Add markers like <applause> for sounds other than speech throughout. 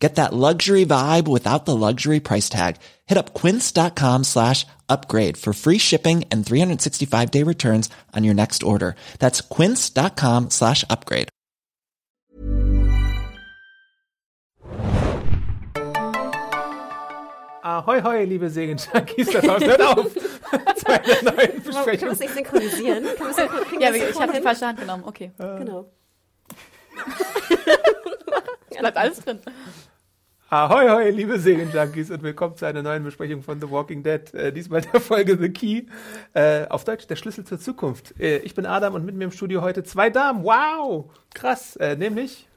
Get that luxury vibe without the luxury price tag. Hit up quince.com slash upgrade for free shipping and 365 day returns on your next order. That's quince.com slash upgrade. Ahoi, hoi, liebe Segen-Junkies da draußen. Hört auf! Zu einer neuen Können wir Besprechung. das nicht synchronisieren? Können wir synchron- Ja, ich habe die falsche Hand genommen. Okay. Genau. Es <laughs> bleibt alles drin. Ahoi, hoi, liebe Segen-Junkies und willkommen zu einer neuen Besprechung von The Walking Dead. Äh, diesmal der Folge The Key. Äh, auf Deutsch der Schlüssel zur Zukunft. Äh, ich bin Adam und mit mir im Studio heute zwei Damen. Wow! Krass. Äh, nämlich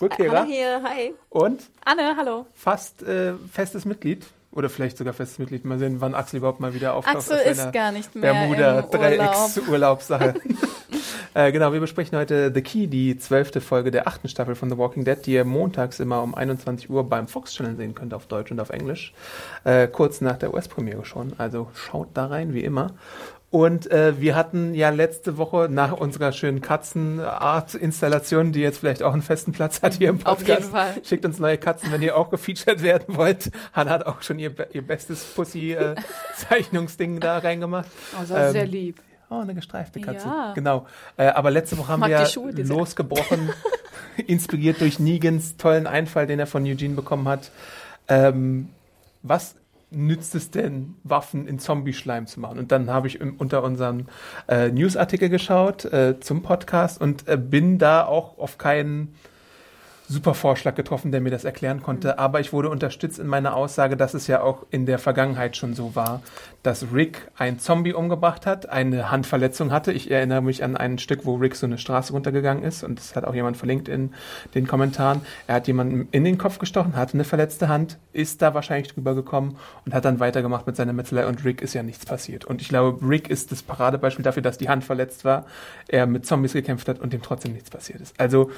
Rückkehrer Hallo hier, hi. und Anne, hallo. fast äh, festes Mitglied. Oder vielleicht sogar festes Mitglied. Mal sehen, wann Axel überhaupt mal wieder auftaucht. Axel ist gar nicht mehr Bermuda im Urlaub. <laughs> Äh, genau, wir besprechen heute The Key, die zwölfte Folge der achten Staffel von The Walking Dead, die ihr montags immer um 21 Uhr beim Fox Channel sehen könnt, auf Deutsch und auf Englisch. Äh, kurz nach der US-Premiere schon. Also schaut da rein, wie immer. Und äh, wir hatten ja letzte Woche nach unserer schönen Katzenart-Installation, die jetzt vielleicht auch einen festen Platz hat hier im Auf Podcast. jeden Fall. Schickt uns neue Katzen, wenn ihr auch gefeatured werden wollt. Hannah hat auch schon ihr, ihr bestes Pussy-Zeichnungsding <laughs> da reingemacht. Oh, das war Ähm, sehr lieb. Oh, eine gestreifte Katze. Ja. Genau. Äh, aber letzte Woche haben wir ja Schuhe, losgebrochen, <laughs> inspiriert durch Negans tollen Einfall, den er von Eugene bekommen hat. Ähm, was nützt es denn, Waffen in Zombie-Schleim zu machen? Und dann habe ich im, unter unserem äh, Newsartikel geschaut äh, zum Podcast und äh, bin da auch auf keinen super Vorschlag getroffen, der mir das erklären konnte. Aber ich wurde unterstützt in meiner Aussage, dass es ja auch in der Vergangenheit schon so war, dass Rick ein Zombie umgebracht hat, eine Handverletzung hatte. Ich erinnere mich an ein Stück, wo Rick so eine Straße runtergegangen ist und das hat auch jemand verlinkt in den Kommentaren. Er hat jemanden in den Kopf gestochen, hatte eine verletzte Hand, ist da wahrscheinlich drüber gekommen und hat dann weitergemacht mit seiner Metzelei und Rick ist ja nichts passiert. Und ich glaube, Rick ist das Paradebeispiel dafür, dass die Hand verletzt war, er mit Zombies gekämpft hat und dem trotzdem nichts passiert ist. Also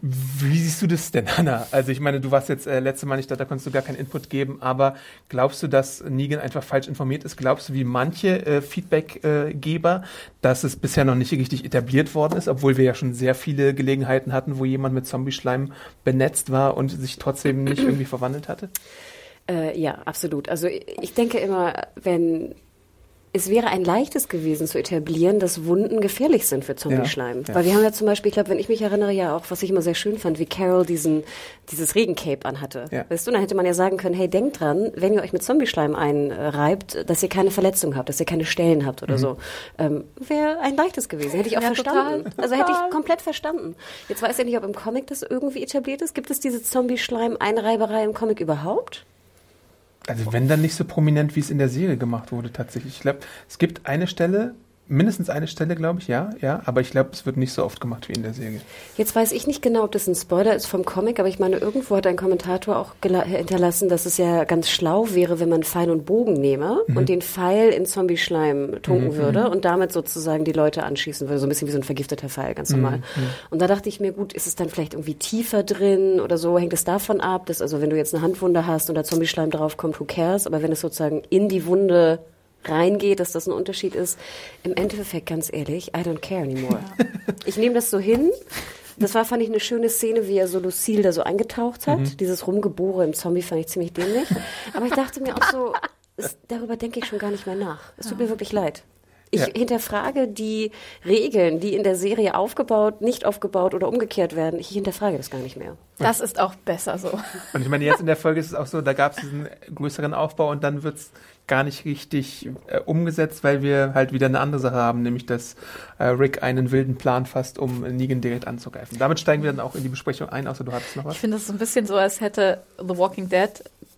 wie siehst du das denn, Hanna? Also ich meine, du warst jetzt äh, letzte Mal nicht da, da konntest du gar keinen Input geben, aber glaubst du, dass Negan einfach falsch informiert ist? Glaubst du, wie manche äh, Feedbackgeber, dass es bisher noch nicht richtig etabliert worden ist, obwohl wir ja schon sehr viele Gelegenheiten hatten, wo jemand mit Zombie-Schleim benetzt war und sich trotzdem nicht irgendwie verwandelt hatte? Äh, ja, absolut. Also ich denke immer, wenn es wäre ein leichtes gewesen zu etablieren, dass Wunden gefährlich sind für Zombie-Schleim. Ja, ja. Weil wir haben ja zum Beispiel, ich glaube, wenn ich mich erinnere, ja auch, was ich immer sehr schön fand, wie Carol diesen, dieses Regencape anhatte. Ja. Weißt du, dann hätte man ja sagen können, hey, denkt dran, wenn ihr euch mit Zombie-Schleim einreibt, dass ihr keine Verletzung habt, dass ihr keine Stellen habt oder so. Ähm, wäre ein leichtes gewesen. Hätte ich auch Ja, verstanden. total, Also hätte ich komplett verstanden. Jetzt weiß ich nicht, ob im Comic das irgendwie etabliert ist. Gibt es diese Zombie-Schleim-Einreiberei im Comic überhaupt? Also wenn dann nicht so prominent, wie es in der Serie gemacht wurde tatsächlich. Ich glaube, es gibt eine Stelle, mindestens eine Stelle, glaube ich, ja, ja, aber ich glaube, es wird nicht so oft gemacht wie in der Serie. Jetzt weiß ich nicht genau, ob das ein Spoiler ist vom Comic, aber ich meine, irgendwo hat ein Kommentator auch hinterlassen, dass es ja ganz schlau wäre, wenn man Pfeil und Bogen nehme und den Pfeil in Zombie-Schleim tunken würde und damit sozusagen die Leute anschießen würde. So ein bisschen wie so ein vergifteter Pfeil, ganz normal. Und da dachte ich mir, gut, ist es dann vielleicht irgendwie tiefer drin oder so? Hängt es davon ab, dass also wenn du jetzt eine Handwunde hast und da Zombie-Schleim draufkommt, who cares? Aber wenn es sozusagen in die Wunde reingeht, dass das ein Unterschied ist. Im Endeffekt, ganz ehrlich, I don't care anymore. Ich nehme das so hin. Das war, fand ich, eine schöne Szene, wie er so Lucille da so eingetaucht hat. Dieses Rumgebohre im Zombie fand ich ziemlich dämlich. Aber ich dachte mir auch so, es, darüber denke ich schon gar nicht mehr nach. Es tut mir wirklich leid. Ich Ja. hinterfrage die Regeln, die in der Serie aufgebaut, nicht aufgebaut oder umgekehrt werden. Ich hinterfrage das gar nicht mehr. Das ist auch besser so. Und ich meine, jetzt in der Folge ist es auch so, da gab es diesen größeren Aufbau und dann wird's gar nicht richtig äh, umgesetzt, weil wir halt wieder eine andere Sache haben, nämlich dass äh, Rick einen wilden Plan fasst, um Negan direkt anzugreifen. Damit steigen wir dann auch in die Besprechung ein, außer du hattest noch was. Ich finde es so ein bisschen so, als hätte The Walking Dead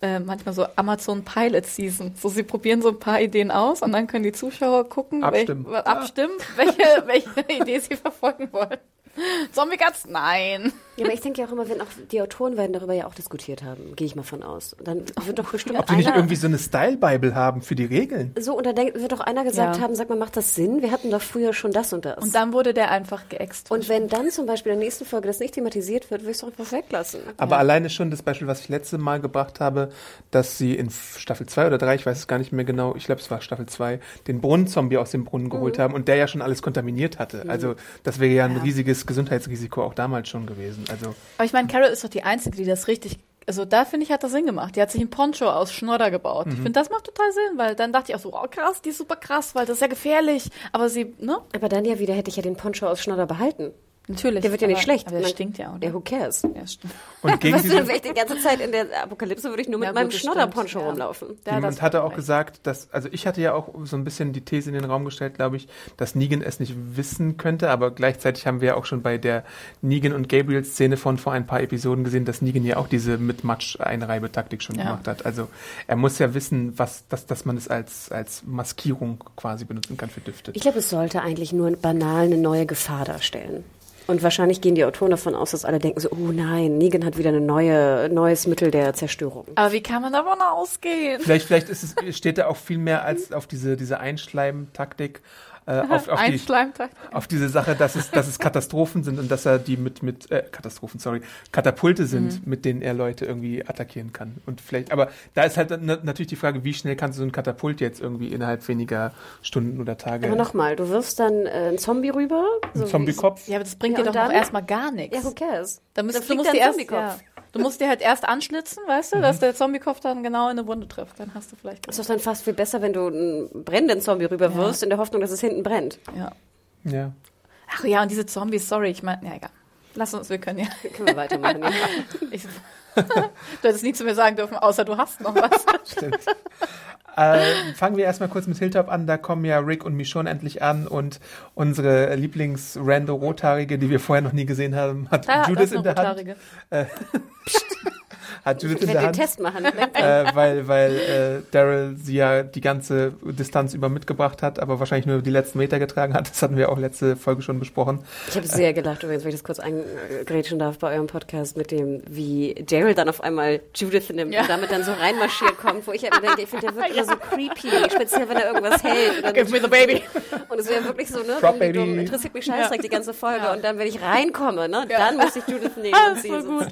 äh, manchmal so Amazon Pilot Season. So, sie probieren so ein paar Ideen aus und dann können die Zuschauer gucken, Abstimmen. Welch, abstimmen welche, <laughs> welche Idee sie verfolgen wollen. <laughs> Zombie Guts? Nein. Ja, aber ich denke ja auch immer, wenn auch die Autoren werden darüber ja auch diskutiert haben, gehe ich mal von aus. Und dann wird doch bestimmt Ob die nicht irgendwie so eine Style-Bible haben für die Regeln? so und dann wird doch einer gesagt Ja. haben, sag mal, macht das Sinn? Wir hatten doch früher schon das und das. Und dann wurde der einfach geäxt. Und wenn dann zum Beispiel in der nächsten Folge das nicht thematisiert wird, würde ich es doch einfach weglassen. Aber alleine schon das Beispiel, was ich letzte Mal gebracht habe, dass sie in Staffel 2 oder 3, ich weiß es gar nicht mehr genau, ich glaube es war Staffel 2, den Brunnenzombie aus dem Brunnen geholt haben und der ja schon alles kontaminiert hatte. Also das wäre ja ein riesiges Gesundheitsrisiko auch damals schon gewesen. Also Aber ich meine, Carol ist doch die Einzige, die das richtig. Also da finde ich, hat das Sinn gemacht. Die hat sich einen Poncho aus Schnodder gebaut. Ich finde, das macht total Sinn, weil dann dachte ich auch so, oh krass, die ist super krass, weil das ist ja gefährlich. Aber sie, ne? Aber dann ja wieder hätte ich ja den Poncho aus Schnodder behalten. Natürlich. Der wird ja nicht aber, schlecht. Aber der Man- stinkt ja, oder? Ja, who cares? Ja, <laughs> stimmt. und gegen Weißt du, dann wäre ich die ganze Zeit in der Apokalypse, würde ich nur mit Ja, meinem Schnodder-Poncho ja. rumlaufen. Ja, Jemand hatte hat auch recht. gesagt, dass, also ich hatte ja auch so ein bisschen die These in den Raum gestellt, glaube ich, dass Negan es nicht wissen könnte, aber gleichzeitig haben wir ja auch schon bei der Negan und Gabriel Szene von vor ein paar Episoden gesehen, dass Negan ja auch diese mit Matsch Einreibetaktik schon Ja. gemacht hat. Also er muss ja wissen, was, dass, dass man es als, als Maskierung quasi benutzen kann für Düfte. Ich glaube, es sollte eigentlich nur banal eine neue Gefahr darstellen. Und wahrscheinlich gehen die Autoren davon aus, dass alle denken so, oh nein, Negan hat wieder ein neue, neues Mittel der Zerstörung. Aber wie kann man davon ausgehen? Vielleicht, vielleicht ist es, steht da auch viel mehr als auf diese, diese Einschleimtaktik, äh, auf, auf <laughs> die, auf diese Sache, dass es, dass es Katastrophen sind und dass er die mit, mit äh, Katastrophen, sorry, Katapulte sind, mit denen er Leute irgendwie attackieren kann. Und vielleicht, aber da ist halt na, natürlich die Frage, wie schnell kannst du so ein Katapult jetzt irgendwie innerhalb weniger Stunden oder Tage. Aber nochmal, du wirfst dann äh, einen Zombie rüber. ein so Zombie-Kopf. Ja, aber das bringt Ja, dir doch noch dann? erstmal gar nichts. Ja, who cares? Da müsst, du musst dir erst, ja, du musst dir halt erst anschlitzen, weißt du, dass der Zombiekopf dann genau in eine Wunde trifft. Dann hast du vielleicht. Ist doch dann fast viel besser, wenn du einen brennenden Zombie rüberwirfst, in der Hoffnung, dass es hinten brennt. Ja. Ja. Ach ja, und diese Zombies, sorry, ich meine, ja, egal. Lass uns, wir können ja. Können wir weitermachen. ja. <laughs> Ich, <laughs> du hättest nie zu mir sagen dürfen, außer du hast noch was. Stimmt. Äh, fangen wir erstmal kurz mit Hilltop an. Da kommen ja Rick und Michonne endlich an und unsere Lieblings-Rando-Rothaarige, die wir vorher noch nie gesehen haben, hat Da, Judith in der Hand. rothaarige. Hat Judith Ich in werde der den Hand. Test machen. äh, weil weil äh, Daryl sie ja die ganze Distanz über mitgebracht hat, aber wahrscheinlich nur die letzten Meter getragen hat. Das hatten wir auch letzte Folge schon besprochen. Ich habe sehr gelacht übrigens, wenn ich das kurz eingrätschen darf bei eurem Podcast mit dem, wie Daryl dann auf einmal Judith nimmt Ja. und damit dann so reinmarschiert kommt, wo ich immer denke, ich finde, der wird <laughs> immer so creepy, speziell wenn er irgendwas hält. Give me the baby. und es wäre wirklich so, ne, Drop Baby. dumm, interessiert mich scheißdreck Ja. die ganze Folge Ja. und dann, wenn ich reinkomme, ne, Ja. dann muss ich Judith nehmen Ah, und das sie so- gut.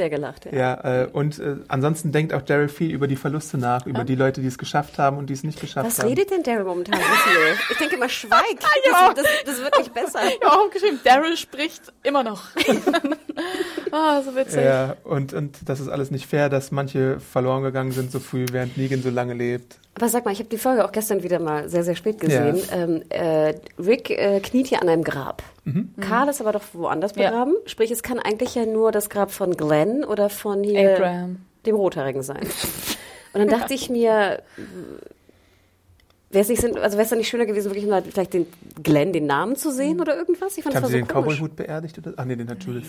Sehr gelacht, ja. Ja, äh, und äh, ansonsten denkt auch Daryl viel über die Verluste nach, über die Leute, die es geschafft haben und die es nicht geschafft Was haben. redet denn Daryl momentan so viel? Ich denke immer, schweig. <laughs> Ja. Das, das, das wird nicht besser. Ich habe auch geschrieben, Daryl spricht immer noch. <laughs> ah, so witzig. Ja, und, und das ist alles nicht fair, dass manche verloren gegangen sind so früh, während Negan so lange lebt. Aber sag mal, ich habe die Folge auch gestern wieder mal sehr, sehr spät gesehen. Ähm, äh, Rick äh, kniet hier an einem Grab. Karl ist aber doch woanders Ja. begraben. Sprich, es kann eigentlich ja nur das Grab von Glenn oder von hier Abraham. dem Rothaarigen sein. Und dann dachte ich mir, wäre es nicht, also wäre es dann nicht schöner gewesen, wirklich mal vielleicht den Glenn, den Namen zu sehen oder irgendwas? Ich fand Haben das sie war den so komisch. Cowboyhut beerdigt? Oder? Ach nee, den hat Judith.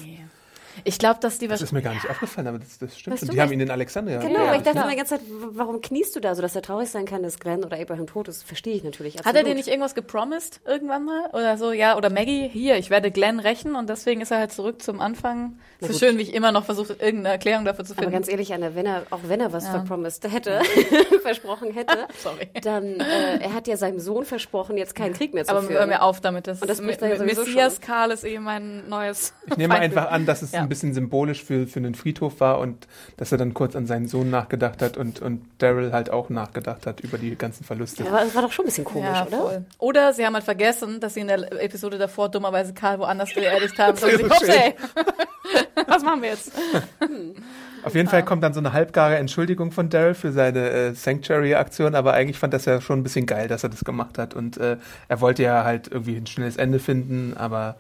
Ich glaube, dass die Das ist mir gar nicht aufgefallen, aber das, das stimmt. Weißt du die haben ihn in Alexandria Genau, aber ich beerdigt. dachte klar. mir die ganze Zeit, warum kniest du da, so dass er traurig sein kann, dass Glenn oder Abraham tot ist? Verstehe ich natürlich. Hat er absolut. dir nicht irgendwas gepromised irgendwann mal? Oder so, ja, oder Maggie, hier, ich werde Glenn rächen und deswegen ist er halt zurück zum Anfang. Es ist gut. schön, wie ich immer noch versuche, irgendeine Erklärung dafür zu Aber finden. ganz ehrlich, Anna, wenn er, auch wenn er was Ja. verpromised hätte, <laughs> versprochen hätte, <laughs> Sorry. dann, äh, er hat ja seinem Sohn versprochen, jetzt keinen Krieg mehr zu Aber führen. hör mir auf damit. Das, Und das er ja sowieso Messias schon. Karl ist eh mein neues. Ich nehme einfach an, dass es Ja. ein bisschen symbolisch für, für einen Friedhof war und dass er dann kurz an seinen Sohn nachgedacht hat und, und Daryl halt auch nachgedacht hat über die ganzen Verluste. Aber das war doch schon ein bisschen komisch, ja, oder? voll. Oder sie haben halt vergessen, dass sie in der Episode davor dummerweise Karl woanders beerdigt haben. So, sie, schön. ey. <laughs> Was machen wir jetzt? <laughs> Auf jeden Fall kommt dann so eine halbgare Entschuldigung von Daryl für seine äh, Sanctuary-Aktion, aber eigentlich fand das ja schon ein bisschen geil, dass er das gemacht hat und äh, er wollte ja halt irgendwie ein schnelles Ende finden, aber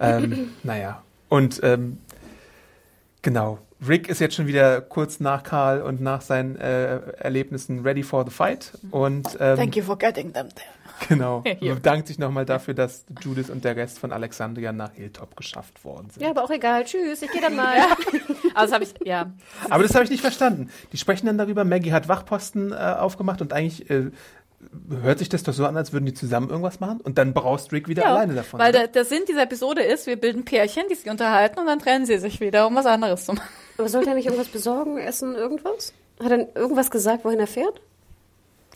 ähm, <laughs> naja. Und ähm, genau, Rick ist jetzt schon wieder kurz nach Karl und nach seinen äh, Erlebnissen ready for the fight und ähm, Thank you for getting them there. genau, <laughs> Hier. bedankt sich nochmal dafür, dass Judith und der Rest von Alexandria nach Hilltop geschafft worden sind. Ja, aber auch egal. Tschüss, ich gehe dann <laughs> mal. Aber das habe ich, ja. Aber das habe ich nicht verstanden. Die sprechen dann darüber, Maggie hat Wachposten äh, aufgemacht und eigentlich äh, hört sich das doch so an, als würden die zusammen irgendwas machen und dann braust Rick wieder Ja, alleine davon. Weil der, der Sinn dieser Episode ist, wir bilden Pärchen, die sich unterhalten und dann trennen sie sich wieder, um was anderes zu machen. Aber sollte er nicht irgendwas besorgen, essen, irgendwas? Hat er irgendwas gesagt, wohin er fährt?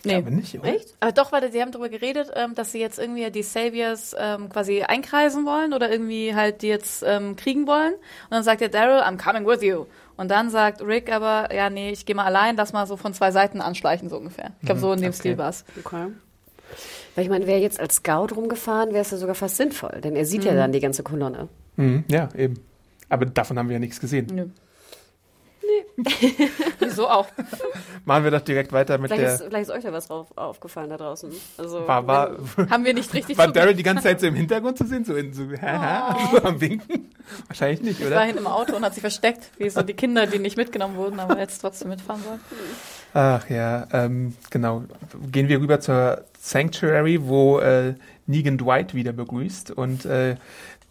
Nee. Aber nicht, oder? Echt? Aber doch, weil sie haben darüber geredet, ähm, dass sie jetzt irgendwie die Saviors ähm, quasi einkreisen wollen oder irgendwie halt die jetzt ähm, kriegen wollen. Und dann sagt der Daryl, I'm coming with you. Und dann sagt Rick aber, ja, nee, ich gehe mal allein, lass mal so von zwei Seiten anschleichen, so ungefähr. Ich glaube, so in dem okay. Stil war's. Okay. Weil ich meine, wäre jetzt als Scout rumgefahren, wäre es ja sogar fast sinnvoll, denn er sieht ja dann die ganze Kolonne. Mhm, ja, eben. Aber davon haben wir ja nichts gesehen. Nö. <laughs> Wieso auch? Machen wir doch direkt weiter mit Vielleicht der. ist, vielleicht ist euch da was drauf aufgefallen da draußen. Also, War, war, <laughs> Haben wir nicht richtig war. Daryl die ganze Zeit so im Hintergrund zu sehen? So, in, so, haha, so am Winken? Wahrscheinlich nicht, war oder? hinten im Auto und hat sich versteckt, wie so die Kinder, die nicht mitgenommen wurden, aber jetzt trotzdem mitfahren wollen. Ach ja, ähm, genau. Gehen wir rüber zur Sanctuary, wo äh, Negan Dwight wieder begrüßt und äh,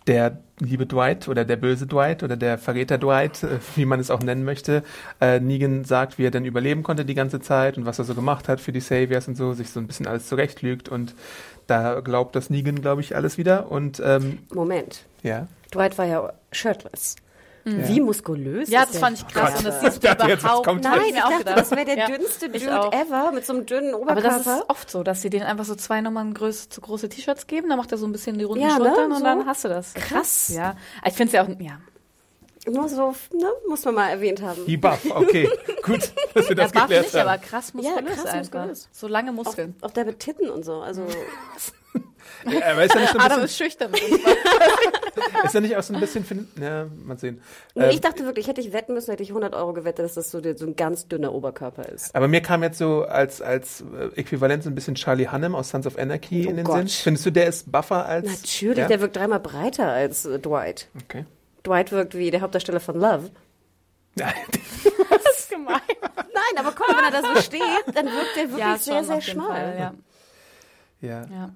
der liebe Dwight oder der böse Dwight oder der Verräter Dwight, äh, wie man es auch nennen möchte, äh, Negan sagt, wie er denn überleben konnte die ganze Zeit und was er so gemacht hat für die Saviors und so, sich so ein bisschen alles zurechtlügt und da glaubt das Negan, glaube ich, alles wieder und ähm, Moment. ja. Dwight war ja shirtless. Wie muskulös Ja, ist das der? fand ich krass und das Ich siehst du jetzt, überhaupt kommt nicht. Nein, ich dachte, gedacht. das wäre der Ja. dünnste Dude auch. ever mit so einem dünnen Aber das Oberkörper. ist oft so, dass sie denen einfach so zwei Nummern größ, zu große T-Shirts geben, dann macht er so ein bisschen die runden Ja, ne, Schultern und so. dann hast du das. Krass. Ja, ich finde es ja auch, ja. Nur so, ne, muss man mal erwähnt haben. Die Buff, okay, <laughs> gut, dass wir das Buff geklärt nicht, haben. aber krass muskulös krass einfach. muskulös. So lange Auch, Muskeln. auch der mit Titten und so. Also, <laughs> Ja, aber ist er nicht so ein Adam bisschen, ist schüchtern. <laughs> ist er nicht auch so ein bisschen, ja, mal sehen. nee, Ähm, ich dachte wirklich, hätte ich wetten müssen, hätte ich 100 Euro gewettet, dass das so, der, so ein ganz dünner Oberkörper ist. Aber mir kam jetzt so als, als äh, Äquivalent so ein bisschen Charlie Hunnam aus Sons of Anarchy Oh in den Gott. Sinn. Findest du, der ist buffer als. Natürlich, Ja? der wirkt dreimal breiter als äh, Dwight. Okay. Dwight wirkt wie der Hauptdarsteller von Love. Ja, <laughs> Das ist gemein. Nein, aber mal, wenn er da so <laughs> steht, dann wirkt er wirklich Ja, sehr, sehr schmal. Fall, ja. ja. ja.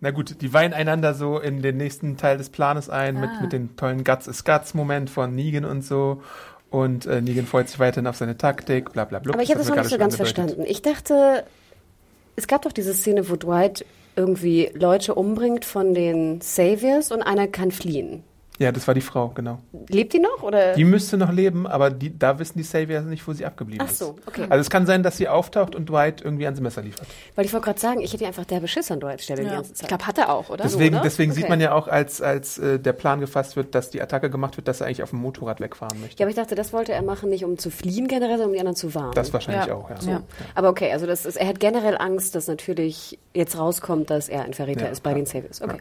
Na gut, die weihen einander so in den nächsten Teil des Planes ein mit, Ah. mit den tollen Guts is Guts Moment von Negan und so. Und äh, Negan freut sich weiterhin auf seine Taktik, bla bla bla. Aber ich habe das noch nicht so ganz verstanden. Ich dachte, es gab doch diese Szene, wo Dwight irgendwie Leute umbringt von den Saviors und einer kann fliehen. Ja, das war die Frau, genau. Lebt die noch? Oder? Die müsste noch leben, aber die, da wissen die Saviors nicht, wo sie abgeblieben Ach ist. so, okay. Also es kann sein, dass sie auftaucht und Dwight irgendwie ans Messer liefert. Weil ich wollte gerade sagen, ich hätte einfach der Beschiss an Dwights Stelle die ja. Ich glaube, hat er auch, oder? Deswegen, oder? deswegen Okay. sieht man ja auch, als, als äh, der Plan gefasst wird, dass die Attacke gemacht wird, dass er eigentlich auf dem Motorrad wegfahren möchte. ja, aber ich dachte, das wollte er machen, nicht um zu fliehen generell, sondern um die anderen zu warnen. das wahrscheinlich Ja. auch, ja. Ja. aber okay, also das ist, er hat generell Angst, dass natürlich jetzt rauskommt, dass er ein Verräter Ja, ist bei ja. den Saviors. Okay.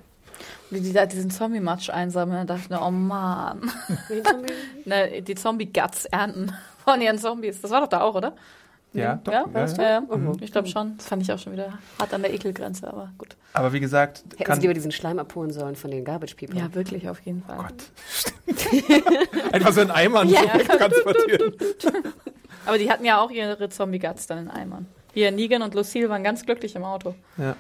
Wie die da diesen Zombie-Matsch einsammeln, da dachte ich mir, oh Mann. ne, <laughs> die Zombie-Guts ernten von ihren Zombies. Das war doch da auch, oder? Ja, doch. Ja, ja, ja. du? ja. Ich glaube schon. Das fand ich auch schon wieder hart an der Ekelgrenze, aber gut. Aber wie gesagt, Hätten kann sie lieber diesen Schleim abholen sollen von den Garbage People. Ja, wirklich, auf jeden Fall. <laughs> einfach so einen Eimer und <laughs> so wegtransportieren. Aber die hatten ja auch ihre Zombie-Guts dann in Eimern. Hier, Negan und Lucille waren ganz glücklich im Auto. Ja.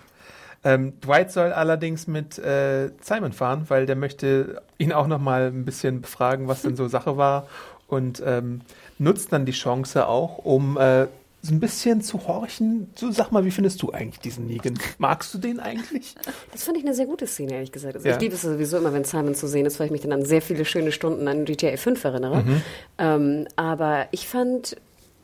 Ähm, Dwight soll allerdings mit äh, Simon fahren, weil der möchte ihn auch noch mal ein bisschen befragen, was denn so Sache war und ähm, nutzt dann die Chance auch, um äh, so ein bisschen zu horchen. So, sag mal, wie findest du eigentlich diesen Negan? Magst du den eigentlich? Das fand ich eine sehr gute Szene, ehrlich gesagt. Also Ja. Ich liebe es sowieso immer, wenn Simon zu sehen ist, weil ich mich dann an sehr viele schöne Stunden an GTA 5 erinnere. Mhm. Ähm, aber ich fand,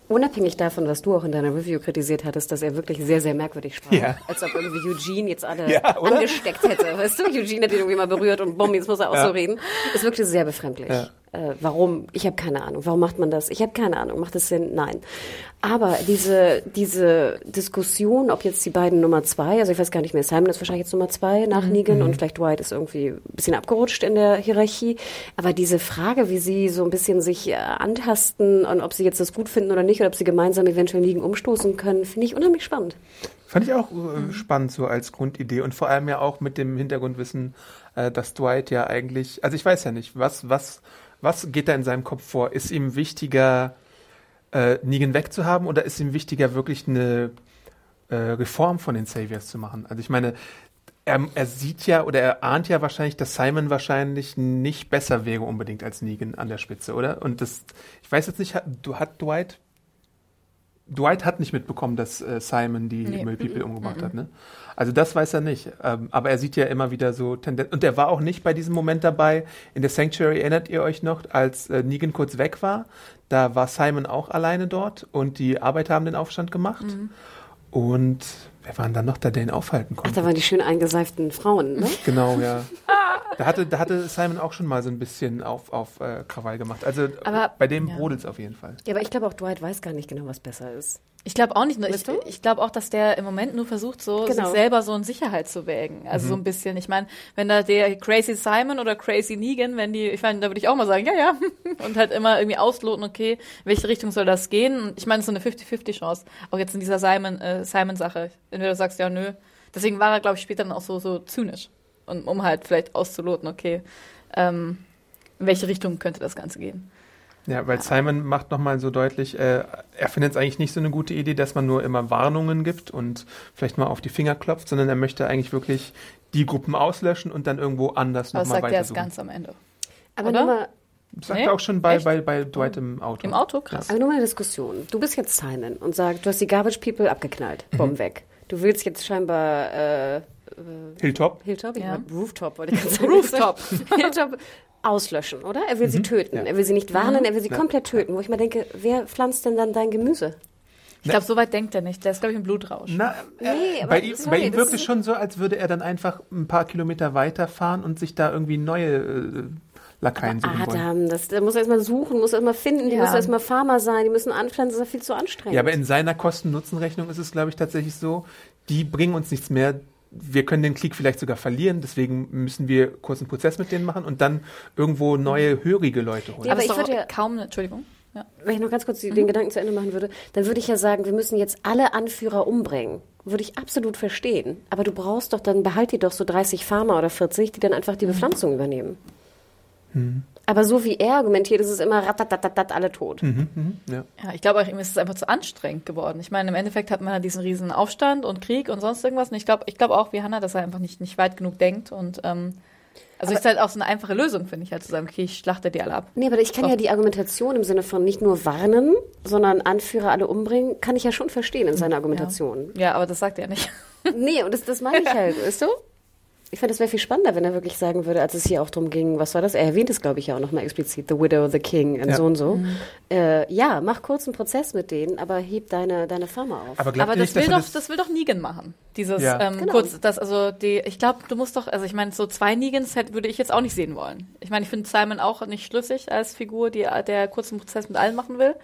unabhängig davon, was du auch in deiner Review kritisiert hattest, dass er wirklich sehr, sehr merkwürdig sprach. Ja. Als ob irgendwie Eugene jetzt alle Ja, angesteckt hätte. Weißt du, Eugene hat ihn irgendwie mal berührt und bumm, jetzt muss er auch Ja. so reden. Es wirkte sehr befremdlich. Ja. Äh, warum? Ich habe keine Ahnung. Warum macht man das? Ich habe keine Ahnung. Macht es Sinn? Nein. Aber diese, diese Diskussion, ob jetzt die beiden Nummer zwei, also ich weiß gar nicht mehr, Simon ist wahrscheinlich jetzt Nummer zwei nach Mhm. Negan und vielleicht Dwight ist irgendwie ein bisschen abgerutscht in der Hierarchie. Aber diese Frage, wie sie so ein bisschen sich äh, antasten und ob sie jetzt das gut finden oder nicht oder ob sie gemeinsam eventuell Negan umstoßen können, finde ich unheimlich spannend. Fand ich auch äh, spannend so als Grundidee und vor allem ja auch mit dem Hintergrundwissen, äh, dass Dwight ja eigentlich, also ich weiß ja nicht, was, was, was geht da in seinem Kopf vor? Ist ihm wichtiger, äh, Negan wegzuhaben oder ist ihm wichtiger, wirklich eine äh, Reform von den Saviors zu machen? Also ich meine, er, er sieht ja oder er ahnt ja wahrscheinlich, dass Simon wahrscheinlich nicht besser wäre unbedingt als Negan an der Spitze, oder? Und das, ich weiß jetzt nicht, hat, hat Dwight Dwight hat nicht mitbekommen, dass äh, Simon die Nee. Mill People umgebracht hat, ne? Also das weiß er nicht. Ähm, aber er sieht ja immer wieder so Tendenzen. Und er war auch nicht bei diesem Moment dabei. In der Sanctuary erinnert ihr euch noch, als äh, Negan kurz weg war. Da war Simon auch alleine dort und die Arbeiter haben den Aufstand gemacht. Und wer war denn dann noch da, der ihn aufhalten Ach, konnte? da waren die schön eingeseiften Frauen, ne? <laughs> Genau, ja. Da hatte, da hatte Simon auch schon mal so ein bisschen auf, auf äh, Krawall gemacht. Also Aber- bei dem ja. brodelt es auf jeden Fall. Ja, aber ich glaube auch Dwight weiß gar nicht genau, was besser ist. Ich glaube auch nicht. Nur ich ich glaube auch, dass der im Moment nur versucht, so Genau. sich selber so in Sicherheit zu wägen. Also Mhm. so ein bisschen. Ich meine, wenn da der Crazy Simon oder Crazy Negan, wenn die, ich meine, da würde ich auch mal sagen, ja, ja. <laughs> Und halt immer irgendwie ausloten, okay, in welche Richtung soll das gehen? Und ich meine, es ist so eine 50-50 Chance. Auch jetzt in dieser Simon, äh, Simon-Sache. Entweder du sagst ja, nö. Deswegen war er, glaube ich, später dann auch so, so zynisch. Und um halt vielleicht auszuloten, okay, ähm, in welche Richtung könnte das Ganze gehen? Ja, weil Simon macht nochmal so deutlich, äh, er findet es eigentlich nicht so eine gute Idee, dass man nur immer Warnungen gibt und vielleicht mal auf die Finger klopft, sondern er möchte eigentlich wirklich die Gruppen auslöschen und dann irgendwo anders Aber das nochmal sagt er weitersuchen. ganz am Ende. Aber Oder? nur mal, Das sagt Nee? er auch schon bei, Echt? bei, bei Dwight im Auto. Im Auto? Krass. aber nur mal eine Diskussion. Du bist jetzt Simon und sagst, du hast die Garbage People abgeknallt. Mhm. Bumm weg. Du willst jetzt scheinbar äh, Hilltop? Hilltop? Ich Ja. Rooftop wollte ich gerade sagen. Rooftop. <laughs> Hilltop auslöschen, oder? Er will sie töten. Mhm. Ja. Er will sie nicht warnen, er will sie Ja. komplett töten. Wo ich mal denke, wer pflanzt denn dann dein Gemüse? Ich glaube, so weit denkt er nicht. Der ist, glaube ich, im Blutrausch. Na, äh, Nee, aber bei ihm, sorry, bei ihm wirkt es schon so, als würde er dann einfach ein paar Kilometer weiterfahren und sich da irgendwie neue äh, Lakaien suchen wollen. Adam, das, der muss erst mal suchen, muss erst mal finden, die Ja. müssen erst mal Farmer sein, die müssen anpflanzen, das ist ja viel zu anstrengend. Ja, aber in seiner Kosten-Nutzen-Rechnung ist es, glaube ich, tatsächlich so, die bringen uns nichts mehr. Wir können den Krieg vielleicht sogar verlieren, deswegen müssen wir kurz einen Prozess mit denen machen und dann irgendwo neue, hörige Leute holen. Ja, aber ich würde ja- kaum eine, Entschuldigung. Ja. Wenn ich noch ganz Mhm. kurz den Gedanken zu Ende machen würde, dann würde ich ja sagen, wir müssen jetzt alle Anführer umbringen. Würde ich absolut verstehen. Aber du brauchst doch, dann behalt dir doch so 30 Farmer oder 40, die dann einfach die Bepflanzung übernehmen. Mhm. Aber so wie er argumentiert, ist es immer ratatatatat, alle tot. Mhm, ja. Ja, ich glaube auch, ihm ist es einfach zu anstrengend geworden. Ich meine, im Endeffekt hat man ja diesen riesen Aufstand und Krieg und sonst irgendwas. Und ich glaube, ich glaube auch wie Hannah, dass er einfach nicht, nicht weit genug denkt. Und ähm, also ist halt auch so eine einfache Lösung, finde ich, halt zu sagen, okay, ich schlachte die alle ab. Nee, aber ich kann ja die Argumentation im Sinne von nicht nur warnen, sondern Anführer alle umbringen, kann ich ja schon verstehen in seiner Argumentation. Ja, aber das sagt er nicht. Nee, und das, das meine ich <laughs> halt, weißt du? Ich fände, das wäre viel spannender, wenn er wirklich sagen würde, als es hier auch darum ging, was war das? Er erwähnt es, glaube ich, ja auch nochmal explizit, The Widow, The King und Ja. so und so. Äh, ja, mach kurz einen Prozess mit denen, aber heb deine, deine Firma auf. Aber Aber das nicht, will, doch, das will doch Negan machen. Dieses Ja. ähm, Genau. kurz, das, also die, ich glaube, du musst doch, also ich meine, so zwei Negans hätte, würde ich jetzt auch nicht sehen wollen. Ich meine, ich finde Simon auch nicht schlüssig als Figur, die der kurzen Prozess mit allen machen will.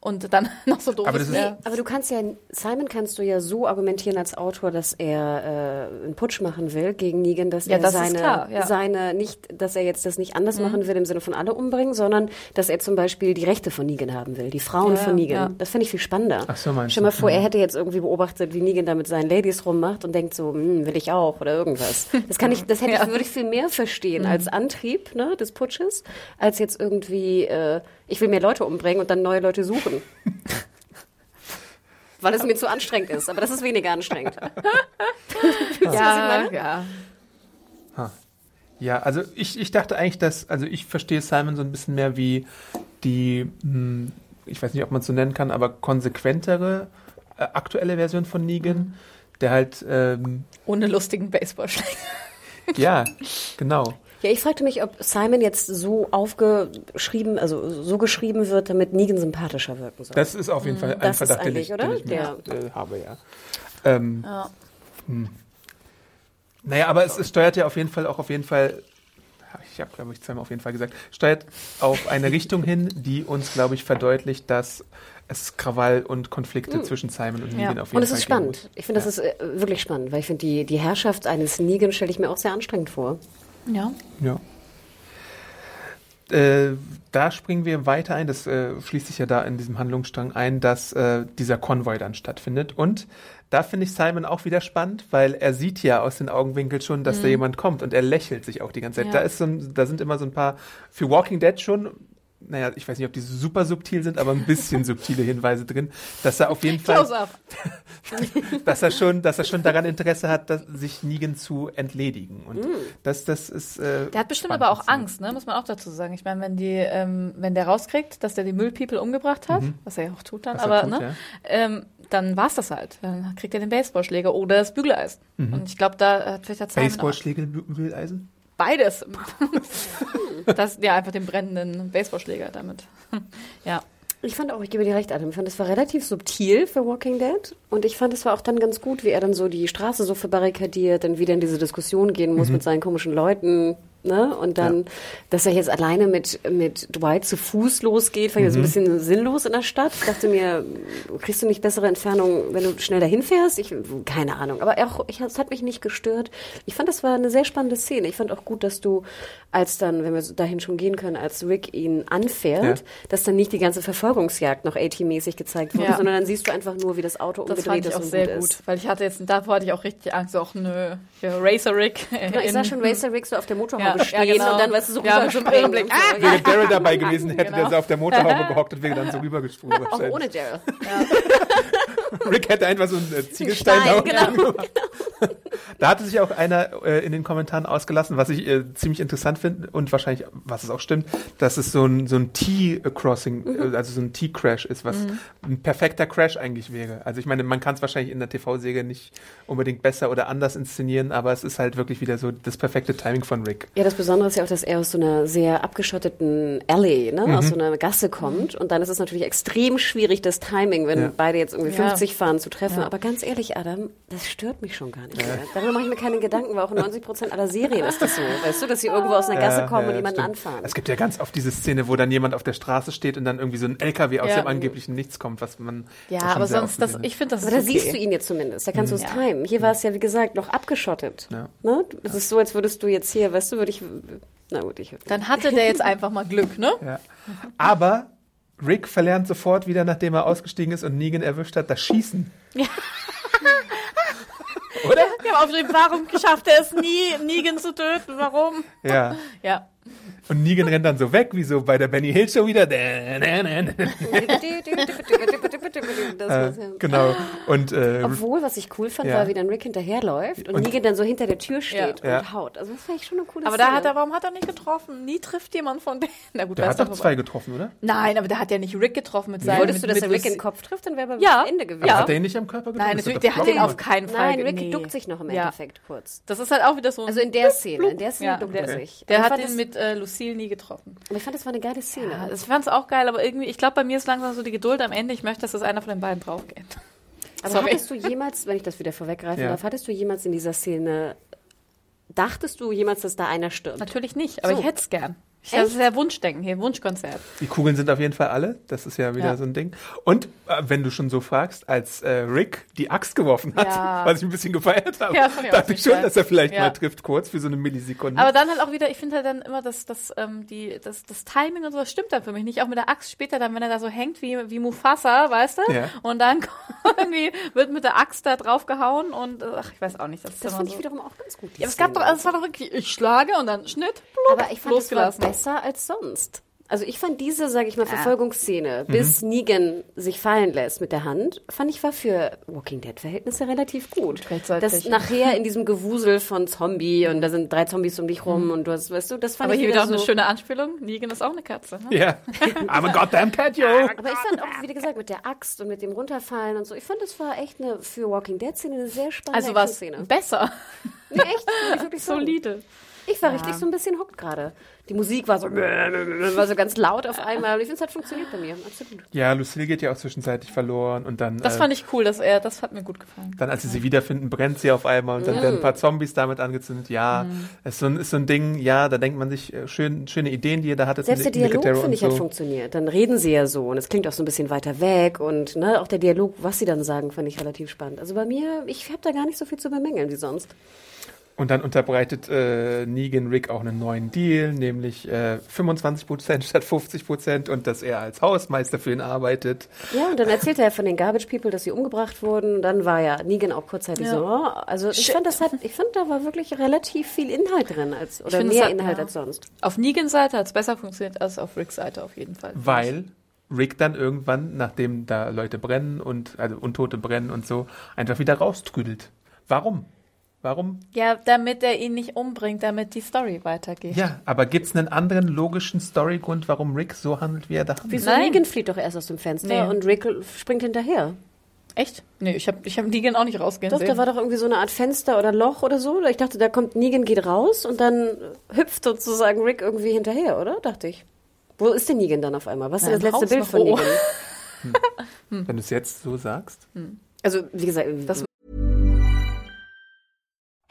Und dann <laughs> noch so doof Aber ist. der- Aber du kannst ja, Simon kannst du ja so argumentieren als Autor, dass er äh, einen Putsch machen will gegen Negan, dass Ja, er das seine, klar, ja. seine, nicht, dass er jetzt das nicht anders machen will im Sinne von alle umbringen, sondern dass er zum Beispiel die Rechte von Negan haben will, die Frauen Ja, von Negan. ja. Das finde ich viel spannender. Ach so, meinst Stell mal vor, er hätte jetzt irgendwie beobachtet, wie Negan da mit seinen Ladies rummacht und denkt so, hm, will ich auch oder irgendwas. Das kann ich, das hätte <laughs> ich, würde ich viel mehr verstehen als Antrieb, ne, des Putsches, als jetzt irgendwie, äh, ich will mehr Leute umbringen und dann neue Leute suchen. Weil es mir zu anstrengend ist, aber das ist weniger anstrengend. <laughs> Meine? ja. Ja, also ich, ich dachte eigentlich, dass, also ich verstehe Simon so ein bisschen mehr wie die, hm, ich weiß nicht, ob man es so nennen kann, aber konsequentere äh, aktuelle Version von Negan, der halt, ähm, Ohne lustigen Baseballschläger. ja, genau. Ja, ich fragte mich, ob Simon jetzt so aufgeschrieben, also so geschrieben wird, damit Negan sympathischer wirken soll. Das ist auf jeden Fall ein Mhm. Das ist Verdacht, den ich, oder? den ich mir, Ja. äh, habe, ja. Ähm, Ja. Naja, aber es, es steuert ja auf jeden Fall auch auf jeden Fall, ich habe glaube ich zweimal auf jeden Fall gesagt, steuert auf eine <laughs> Richtung hin, die uns, glaube ich, verdeutlicht, dass es Krawall und Konflikte zwischen Simon und Negan Ja. auf jeden Und es Fall ist spannend. muss. Ich finde, das ist äh, wirklich spannend, weil ich finde, die, die Herrschaft eines Negan stelle ich mir auch sehr anstrengend vor. Ja. Ja. Äh, da springen wir weiter ein, das äh, schließt sich ja da in diesem Handlungsstrang ein, dass äh, dieser Konvoi dann stattfindet. Und da finde ich Simon auch wieder spannend, weil er sieht ja aus den Augenwinkeln schon, dass da jemand kommt und er lächelt sich auch die ganze Zeit. Ja. Da, ist so ein, da sind immer so ein paar, für Walking Dead schon naja, ich weiß nicht, ob die super subtil sind, aber ein bisschen subtile Hinweise drin, dass er auf jeden Fall, <laughs> dass er schon, dass er schon daran Interesse hat, dass, sich Negan zu entledigen. Und das, das ist. Äh, Der hat bestimmt aber auch. Angst, ne? muss man auch dazu sagen. Ich meine, wenn die, ähm, wenn der rauskriegt, dass der die Müllpeople umgebracht hat, was er ja auch tut dann, Mhm. Was er aber tut, ne, ja. ähm, dann war's das halt. Dann kriegt er den Baseballschläger oder das Bügeleisen. Mhm. Und ich glaube, da hat vielleicht der Simon auch- Baseballschläge, Bü- Bügeleisen? Beides. <laughs> das, ja, einfach den brennenden Baseballschläger damit. <laughs> ja. Ich fand auch, ich gebe dir recht, Adam, ich fand, es war relativ subtil für Walking Dead. Und ich fand, es war auch dann ganz gut, wie er dann so die Straße so verbarrikadiert, dann wieder in diese Diskussion gehen muss mit seinen komischen Leuten. Ne? Und dann, dass er jetzt alleine mit, mit Dwight zu Fuß losgeht, fand ich so ein bisschen sinnlos in der Stadt. Ich dachte mir, kriegst du nicht bessere Entfernung, wenn du schnell dahin fährst? Ich, keine Ahnung. Aber auch, ich, es hat mich nicht gestört. Ich fand, das war eine sehr spannende Szene. Ich fand auch gut, dass du, als dann, wenn wir dahin schon gehen können, als Rick ihn anfährt, Ja. dass dann nicht die ganze Verfolgungsjagd noch AT-mäßig gezeigt wurde, Ja. sondern dann siehst du einfach nur, wie das Auto Das umgedreht fand ich ist auch und sehr gut ist. weil ich hatte jetzt, davor hatte ich auch richtig Angst, so, ach nö, Racer Rick. Genau, ich sah schon Racer Rick so auf der Motorhaube Ja, stehen ja, genau. und dann, weißt du, so Ja, rüberspringen und so. Ah! Wäre Daryl dabei gewesen, hätte Genau. der so auf der Motorhaube gehockt und wäre dann so rübergesprungen. Auch wahrscheinlich. ohne Daryl. <laughs> Rick hätte einfach so einen äh, Ziegelstein Stein, da genau. <laughs> Da hatte sich auch einer äh, in den Kommentaren ausgelassen, was ich äh, ziemlich interessant finde und wahrscheinlich, was es auch stimmt, dass es so ein, so ein T-Crossing, Mhm. äh, also so ein T-Crash ist, was ein perfekter Crash eigentlich wäre. Also ich meine, man kann es wahrscheinlich in der TV-Serie nicht unbedingt besser oder anders inszenieren, aber es ist halt wirklich wieder so das perfekte Timing von Rick. Ja, das Besondere ist ja auch, dass er aus so einer sehr abgeschotteten Alley, ne, Mhm. aus so einer Gasse kommt. Und dann ist es natürlich extrem schwierig, das Timing, wenn Ja. beide jetzt irgendwie Ja. 50 fahren, zu treffen. Ja. Aber ganz ehrlich, Adam, das stört mich schon gar nicht mehr. Darüber mache ich mir keine Gedanken, weil auch in 90 Prozent aller Serien ist das so. Weißt du, dass sie irgendwo aus einer Gasse Ja, kommen ja, und jemanden stimmt. anfahren. Es gibt ja ganz oft diese Szene, wo dann jemand auf der Straße steht und dann irgendwie so ein LKW aus Ja. dem angeblichen Nichts kommt, was man Ja, aber sonst, das, ich finde das Aber da okay. siehst du ihn jetzt zumindest, da kannst du es Ja. timen. Hier war es ja, wie gesagt, noch abgeschottet. Ja. Ne? Das ist so, als würdest du jetzt hier, weißt du, würde ich, na gut, ich, Dann hatte der jetzt einfach mal Glück, ne? Ja. Aber Rick verlernt sofort wieder, nachdem er ausgestiegen ist und Negan erwischt hat, das Schießen. <laughs> Oder? Wir haben aufgeschrieben, warum schafft er es nie, Negan zu töten? Warum? Ja. <laughs> Ja. Und Negan rennt dann so weg, wie so bei der Benny Hill Show wieder. <laughs> <laughs> das Äh, war's, ja. genau. Und äh, Obwohl, was ich cool fand, Ja. war, wie dann Rick hinterherläuft und, Und- Negan dann so hinter der Tür steht Ja. und haut. Also das fand ich schon eine coole Aber da Szene. hat er, warum hat er nicht getroffen? Nie trifft jemand von denen. <laughs> Na gut, der hat doch zwei getroffen, oder? Nein, aber der hat ja nicht Rick getroffen mit seinem. Wolltest mit, du, dass er Rick in den Kopf trifft, dann wäre er Ja. am Ende gewesen. Aber hat er ihn nicht am Körper getroffen? Nein, Das natürlich, der hat den Flocken. auf keinen Fall. Nein, Rick nee. duckt sich noch im Ja. Endeffekt kurz. Das ist halt auch wieder so. Also in der Szene, in der Szene ja, duckt er sich. der Aber ich hat fand ihn das- mit äh, Lucille nie getroffen. Aber ich fand, das war eine geile Szene. Ja, ich fand's auch geil, aber irgendwie, ich glaube, bei mir ist langsam so die Geduld am Ende. Ich möchte, dass das einer von den beiden draufgeht. <laughs> Aber Sorry. hattest du jemals, wenn ich das wieder vorweggreifen Ja. darf, hattest du jemals in dieser Szene, dachtest du jemals, dass da einer stirbt? Natürlich nicht, aber So. ich hätte es gern. Ich, das ist ja Wunschdenken hier, Wunschkonzert. Die Kugeln sind auf jeden Fall alle. Das ist ja wieder Ja. so ein Ding. Und äh, wenn du schon so fragst, als äh, Rick die Axt geworfen hat, Ja. <laughs> was ich ein bisschen gefeiert habe, Ja, dachte ich schon, geil. dass er vielleicht Ja. mal trifft, kurz für so eine Millisekunde. Aber dann halt auch wieder, ich finde halt dann immer, dass das, ähm, die, das, das Timing und so, das stimmt dann für mich nicht. Auch mit der Axt später dann, wenn er da so hängt wie, wie Mufasa, weißt du? Ja. Und dann <laughs> irgendwie wird mit der Axt da drauf gehauen und, äh, ach, ich weiß auch nicht. Das, Das fand so. ich wiederum auch ganz gut. ja, aber es gab doch, also es war doch wirklich, ich schlage und dann Schnitt, plupp, Aber ich fand, es war losgelassen. Besser als sonst. Also ich fand diese, sage ich mal, Verfolgungsszene, bis Negan sich fallen lässt mit der Hand, fand ich war für Walking Dead Verhältnisse relativ gut. Das nachher in diesem <laughs> Gewusel von Zombie und da sind drei Zombies um dich rum und du hast, weißt du, das fand Aber ich hier wieder wieder auch eine so. schöne Anspielung. Negan ist auch eine Katze. Ne? ja. I'm a goddamn cat, yo. Aber ich fand auch, wie gesagt, mit der Axt und mit dem Runterfallen und so, ich fand, das war echt eine für Walking Dead Szene eine sehr spannende Also was Szene. besser. Nee, echt, wirklich. <laughs> Solide. Ich war richtig so ein bisschen hockt gerade. Die Musik war so, <laughs> war so ganz laut auf einmal. Und ich finde, es hat funktioniert bei mir. Absolut. Ja, Lucille geht ja auch zwischenzeitlich verloren und dann, Das äh, fand ich cool, dass er, das hat mir gut gefallen. dann, als sie sie wiederfinden, brennt sie auf einmal und dann werden ein paar Zombies damit angezündet. Ja, ist, so ein, ist so ein Ding, ja, da denkt man sich, äh, schön, schöne Ideen, die ihr da hattet. Selbst der Dialog, und finde ich, so. hat funktioniert. Dann reden sie ja so und es klingt auch so ein bisschen weiter weg und ne, auch der Dialog, was sie dann sagen, fand ich relativ spannend. Also bei mir, ich habe da gar nicht so viel zu bemängeln wie sonst. Und dann unterbreitet äh, Negan Rick auch einen neuen Deal, nämlich äh, 25% statt 50% und dass er als Hausmeister für ihn arbeitet. Ja, und dann erzählte er von den Garbage People, dass sie umgebracht wurden. Dann war ja Negan auch kurzzeitig Ja. so. oh, Also ich fand, das hat, ich fand, da war wirklich relativ viel Inhalt drin als oder finde, es mehr hat- Inhalt ja. als sonst. Auf Negans Seite hat es besser funktioniert als auf Ricks Seite auf jeden Fall. Weil Rick dann irgendwann, nachdem da Leute brennen und also Untote brennen und so, einfach wieder raustrüdelt. Warum? Warum? Ja, damit er ihn nicht umbringt, damit die Story weitergeht. Ja, aber gibt es einen anderen logischen Storygrund, warum Rick so handelt, wie er da handelt? Wieso Nein. Negan flieht doch erst aus dem Fenster Nee. und Rick springt hinterher. Echt? Nee, ich habe ich hab Negan auch nicht rausgehen Doch, sehen. da war doch irgendwie so eine Art Fenster oder Loch oder so. Ich dachte, da kommt Negan, geht raus und dann hüpft sozusagen Rick irgendwie hinterher, oder? Dachte ich. Wo ist denn Negan dann auf einmal? Was ist das letzte Haus Bild von Oh. Negan? Wenn du es jetzt so sagst. Also, wie gesagt, Das-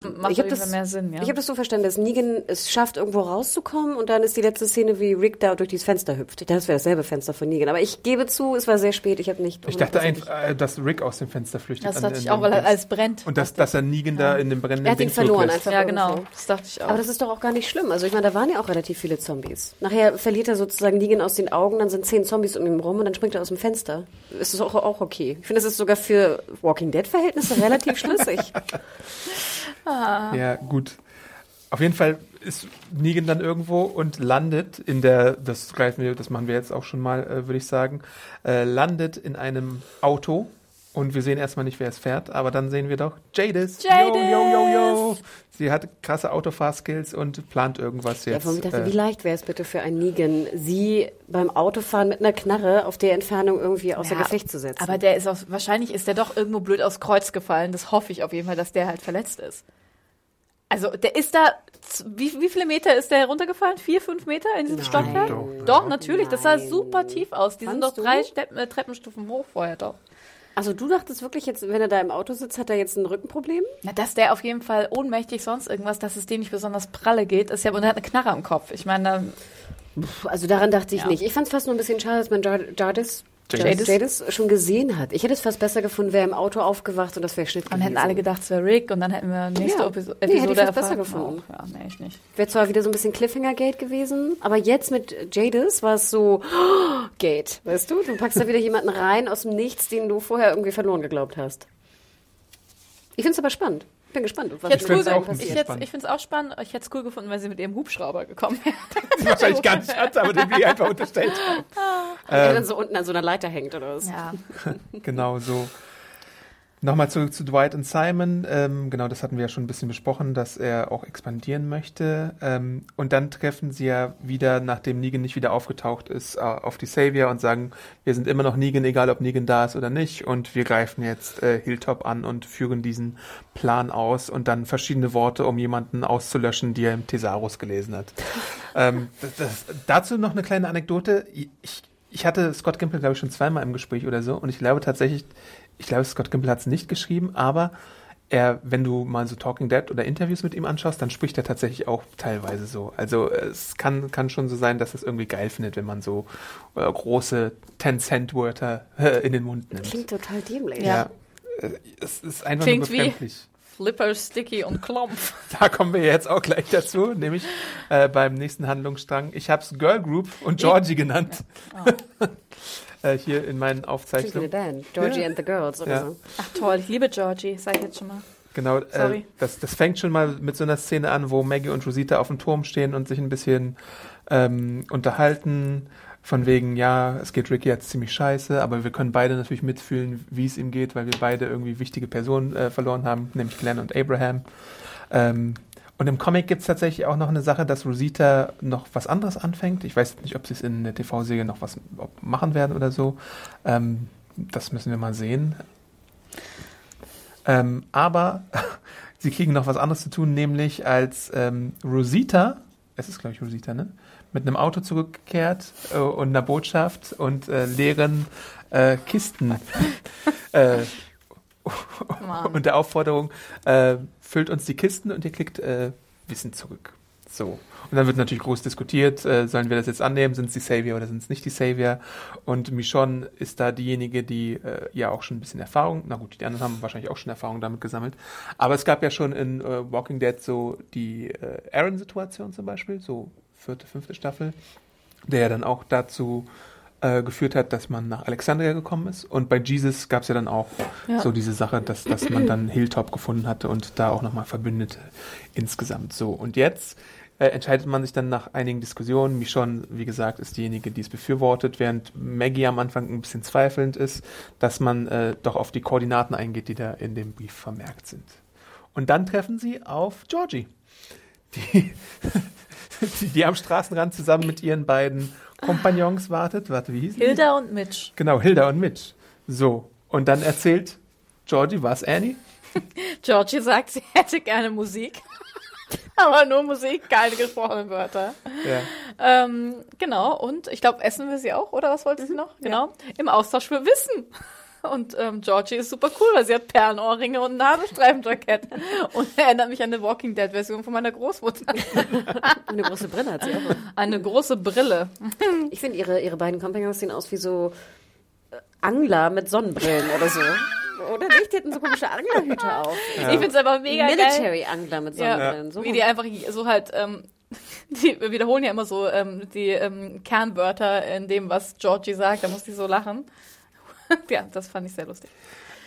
Macht Ich hab auf jeden das- Sinn, ja. Ich habe das so verstanden, dass Negan es schafft, irgendwo rauszukommen und dann ist die letzte Szene, wie Rick da durch dieses Fenster hüpft. Das wäre dasselbe Fenster von Negan. Aber ich gebe zu, es war sehr spät. Ich habe nicht. Ich dachte einfach, äh, dass Rick aus dem Fenster flüchtet. das an- dachte ich auch, weil er alles brennt. Und dass, dass er Negan da in dem brennenden Er hat ihn Ding verloren einfach. ja, genau. irgendwo. Das dachte ich auch. Aber das ist doch auch gar nicht schlimm. Also ich meine, da waren ja auch relativ viele Zombies. Nachher verliert er sozusagen Negan aus den Augen, dann sind zehn Zombies um ihn rum und dann springt er aus dem Fenster. Ist das auch, auch okay. Ich finde, das ist sogar für Walking Dead-Verhältnisse relativ schlüssig. <laughs> Ja, gut. Auf jeden Fall ist Negan dann irgendwo und landet in der, das greifen wir, das machen wir jetzt auch schon mal, äh, würde ich sagen, äh, landet in einem Auto und wir sehen erstmal nicht, wer es fährt, aber dann sehen wir doch Jadis. Jadis! Yo, yo, yo, yo. Sie hat krasse Autofahrskills und plant irgendwas Ja, jetzt. mir dachte, äh, wie leicht wäre es bitte für einen Negan, sie beim Autofahren mit einer Knarre auf der Entfernung irgendwie außer Ja, Gefecht zu setzen. Aber der ist auf, wahrscheinlich ist der doch irgendwo blöd aufs Kreuz gefallen. Das hoffe ich auf jeden Fall, dass der halt verletzt ist. Also der ist da, wie, wie viele Meter ist der runtergefallen? Vier, fünf Meter in diesem Nein. Stockwerk? Doch. Doch, natürlich. Das sah Nein. super tief aus. Die sind Fandst doch du? drei Stepp, äh, Treppenstufen hoch vorher doch. also du dachtest wirklich jetzt, wenn er da im Auto sitzt, hat er jetzt ein Rückenproblem? Na, dass der auf jeden Fall ohnmächtig sonst irgendwas, dass es dem nicht besonders pralle geht, ist ja, und er hat eine Knarre am Kopf. Ich meine, da- Puh, Also daran dachte ich Ja. nicht. Ich fand es fast nur ein bisschen schade, dass man Jar- Jardis, Jadis. Jadis. Schon gesehen hat. Ich hätte es fast besser gefunden, wäre im Auto aufgewacht und das wäre Schnitt dann hätten alle gedacht, es wäre Rick und dann hätten wir nächste Ja. Episo Nee, hätte ich Episode fast besser gefunden. Oh, ja, nee, ich nicht. Wäre zwar wieder so ein bisschen Cliffhanger-Gate gewesen, aber jetzt mit Jadis war es so Gate, weißt du? Du packst da wieder jemanden rein aus dem Nichts, den du vorher irgendwie verloren geglaubt hast. Ich finde es aber spannend. Ich bin gespannt, was Ich cool find's auch ich, jetzt- spannend. ich finde es auch spannend. Ich hätte es cool gefunden, wenn sie mit ihrem Hubschrauber gekommen wäre. <laughs> die wahrscheinlich gar nicht hat, aber den wir einfach unterstellt haben. der dann so unten an so einer Leiter hängt oder was. Ja. Genau so. Nochmal zurück zu Dwight und Simon. Ähm, genau, das hatten wir ja schon ein bisschen besprochen, dass er auch expandieren möchte. Ähm, und dann treffen sie ja wieder, nachdem Negan nicht wieder aufgetaucht ist, äh, auf die Savior und sagen, wir sind immer noch Negan, egal ob Negan da ist oder nicht. Und wir greifen jetzt äh, Hilltop an und führen diesen Plan aus und dann verschiedene Worte, um jemanden auszulöschen, die er im Thesaurus gelesen hat. ähm, das, das, dazu noch eine kleine Anekdote. Ich, ich hatte Scott Gimple, glaube ich, schon zweimal im Gespräch oder so. Und ich glaube tatsächlich, ich glaube, Scott Gimple hat es nicht geschrieben, aber er, wenn du mal so Talking Dead oder Interviews mit ihm anschaust, dann spricht er tatsächlich auch teilweise so. Also es kann, kann schon so sein, dass es irgendwie geil findet, wenn man so äh, große Ten-Cent-Wörter äh, in den Mund nimmt. Klingt total dämlich. Ja. Äh, Es ist einfach Klingt nur wie- befremdlich. Flipper, Sticky und Klomp. <laughs> Da kommen wir jetzt auch gleich dazu, nämlich äh, beim nächsten Handlungsstrang. Ich habe es Girl Group und Georgie genannt. <laughs> äh, hier in meinen Aufzeichnungen. Band. Georgie Ja. and the Girls oder Ja. so. Ach toll, ich liebe Georgie, sag ich jetzt schon mal. Genau, äh, Sorry. das, das fängt schon mal mit so einer Szene an, wo Maggie und Rosita auf dem Turm stehen und sich ein bisschen ähm, unterhalten. Von wegen, ja, es geht Ricky jetzt ziemlich scheiße, aber wir können beide natürlich mitfühlen, wie es ihm geht, weil wir beide irgendwie wichtige Personen äh, verloren haben, nämlich Glenn und Abraham. Ähm, Und im Comic gibt es tatsächlich auch noch eine Sache, dass Rosita noch was anderes anfängt. Ich weiß nicht, ob sie es in der TV-Serie noch was machen werden oder so. Ähm, das müssen wir mal sehen. Ähm, aber <laughs> sie kriegen noch was anderes zu tun, nämlich als ähm, Rosita, es ist glaube ich Rosita, ne? Mit einem Auto zurückgekehrt äh, und einer Botschaft und äh, leeren äh, Kisten <laughs> äh, und der Aufforderung, äh, füllt uns die Kisten und ihr kriegt äh, Wissen zurück. So. Und dann wird natürlich groß diskutiert, äh, sollen wir das jetzt annehmen, sind es die Savior oder sind es nicht die Savior? Und Michonne ist da diejenige, die äh, ja auch schon ein bisschen Erfahrung, na gut, die anderen haben wahrscheinlich auch schon Erfahrung damit gesammelt. Aber es gab ja schon in äh, Walking Dead so die äh, Aaron-Situation zum Beispiel, so vierte, fünfte Staffel, der ja dann auch dazu äh, geführt hat, dass man nach Alexandria gekommen ist. Und bei Jesus gab es ja dann auch Ja. so diese Sache, dass, dass man dann Hilltop gefunden hatte und da auch nochmal Verbündete insgesamt. So, und jetzt äh, entscheidet man sich dann nach einigen Diskussionen. Michonne, wie gesagt, ist diejenige, die es befürwortet, während Maggie am Anfang ein bisschen zweifelnd ist, dass man äh, doch auf die Koordinaten eingeht, die da in dem Brief vermerkt sind. Und dann treffen sie auf Georgie, die, <laughs> die, die am Straßenrand zusammen mit ihren beiden Kompagnons wartet. Warte, wie hieß die? Hilda und Mitch. Genau, Hilda und Mitch. So, und dann erzählt Georgie, was, Annie? <laughs> Georgie sagt, sie hätte gerne Musik. <laughs> Aber nur Musik, keine gesprochenen Wörter. Ja. Ähm, genau, und ich glaube, essen wir sie auch, oder was wollte sie noch? Genau. Im Austausch für Wissen. Und ähm, Georgie ist super cool, weil sie hat Perlenohrringe und ein Nadelstreifenjackett. Und erinnert mich an eine Walking Dead-Version von meiner Großmutter. <laughs> Eine große Brille hat sie auch. Eine große Brille. Ich finde, ihre, ihre beiden Kompagnons sehen aus wie so äh, Angler mit Sonnenbrillen oder so. Oder nicht? Die hatten so komische Anglerhüte auf. Ich finde es aber mega geil. Military-Angler mit Ja, Sonnenbrillen. So wie die einfach so halt, ähm, <laughs> die wiederholen ja immer so ähm, die ähm, Kernwörter in dem, was Georgie sagt. Da muss ich so lachen. <laughs> ja, das fand ich sehr lustig.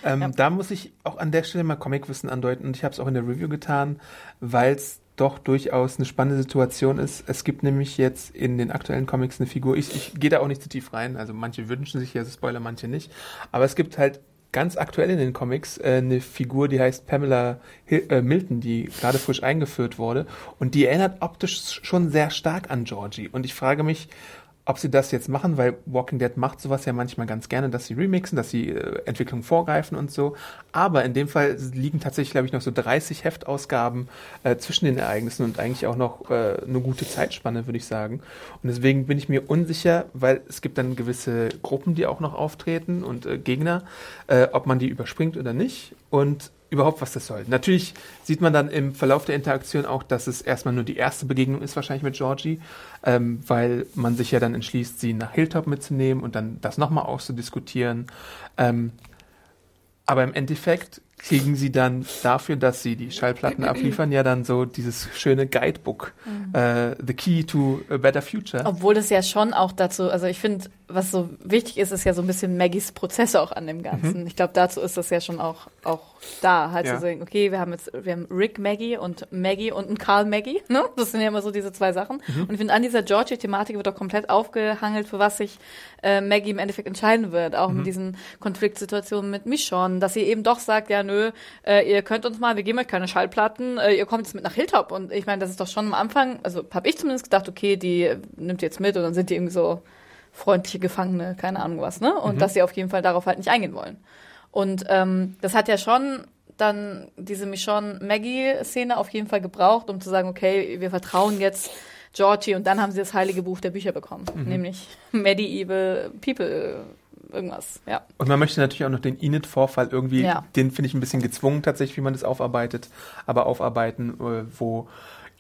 Ähm, Ja. Da muss ich auch an der Stelle mal Comicwissen andeuten und ich habe es auch in der Review getan, weil es doch durchaus eine spannende Situation ist. Es gibt nämlich jetzt in den aktuellen Comics eine Figur, ich, ich gehe da auch nicht zu tief rein, also manche wünschen sich ja Spoiler, manche nicht, aber es gibt halt ganz aktuell in den Comics äh, eine Figur, die heißt Pamela Hil äh, Milton, die gerade frisch eingeführt wurde und die erinnert optisch schon sehr stark an Georgie und ich frage mich, ob sie das jetzt machen, weil Walking Dead macht sowas ja manchmal ganz gerne, dass sie remixen, dass sie äh, Entwicklung vorgreifen und so. Aber in dem Fall liegen tatsächlich, glaube ich, noch so 30 Heftausgaben äh, zwischen den Ereignissen und eigentlich auch noch äh, eine gute Zeitspanne, würde ich sagen. Und deswegen bin ich mir unsicher, weil es gibt dann gewisse Gruppen, die auch noch auftreten und äh, Gegner, äh, ob man die überspringt oder nicht. Und überhaupt, was das soll. Natürlich sieht man dann im Verlauf der Interaktion auch, dass es erstmal nur die erste Begegnung ist, wahrscheinlich mit Georgie, ähm, weil man sich ja dann entschließt, sie nach Hilltop mitzunehmen und dann das nochmal auszudiskutieren. Ähm, aber im Endeffekt kriegen sie dann dafür, dass sie die Schallplatten abliefern, ja dann so dieses schöne Guidebook, äh, The Key to a Better Future. Obwohl das ja schon auch dazu, also ich finde, was so wichtig ist, ist ja so ein bisschen Maggies Prozess auch an dem Ganzen. Ich glaube, dazu ist das ja schon auch, auch da, halt Ja. zu sagen, okay, wir haben jetzt, wir haben Rick Maggie und Maggie und einen Karl Maggie, ne? Das sind ja immer so diese zwei Sachen. Und ich finde, an dieser Georgie-Thematik wird auch komplett aufgehangelt, für was sich äh, Maggie im Endeffekt entscheiden wird. Auch mit diesen Konfliktsituationen mit Michonne, dass sie eben doch sagt, ja, nö, äh, ihr könnt uns mal, wir geben euch keine Schallplatten, äh, ihr kommt jetzt mit nach Hilltop. Und ich meine, das ist doch schon am Anfang, also habe ich zumindest gedacht, okay, die nimmt jetzt mit und dann sind die irgendwie so freundliche Gefangene, keine Ahnung was, ne? Und dass sie auf jeden Fall darauf halt nicht eingehen wollen. Und ähm, das hat ja schon dann diese Michonne-Maggie-Szene auf jeden Fall gebraucht, um zu sagen, okay, wir vertrauen jetzt Georgie und dann haben sie das heilige Buch der Bücher bekommen, nämlich Medieval People irgendwas, ja. Und man möchte natürlich auch noch den Enid-Vorfall irgendwie, Ja. den finde ich ein bisschen gezwungen tatsächlich, wie man das aufarbeitet, aber aufarbeiten, äh, wo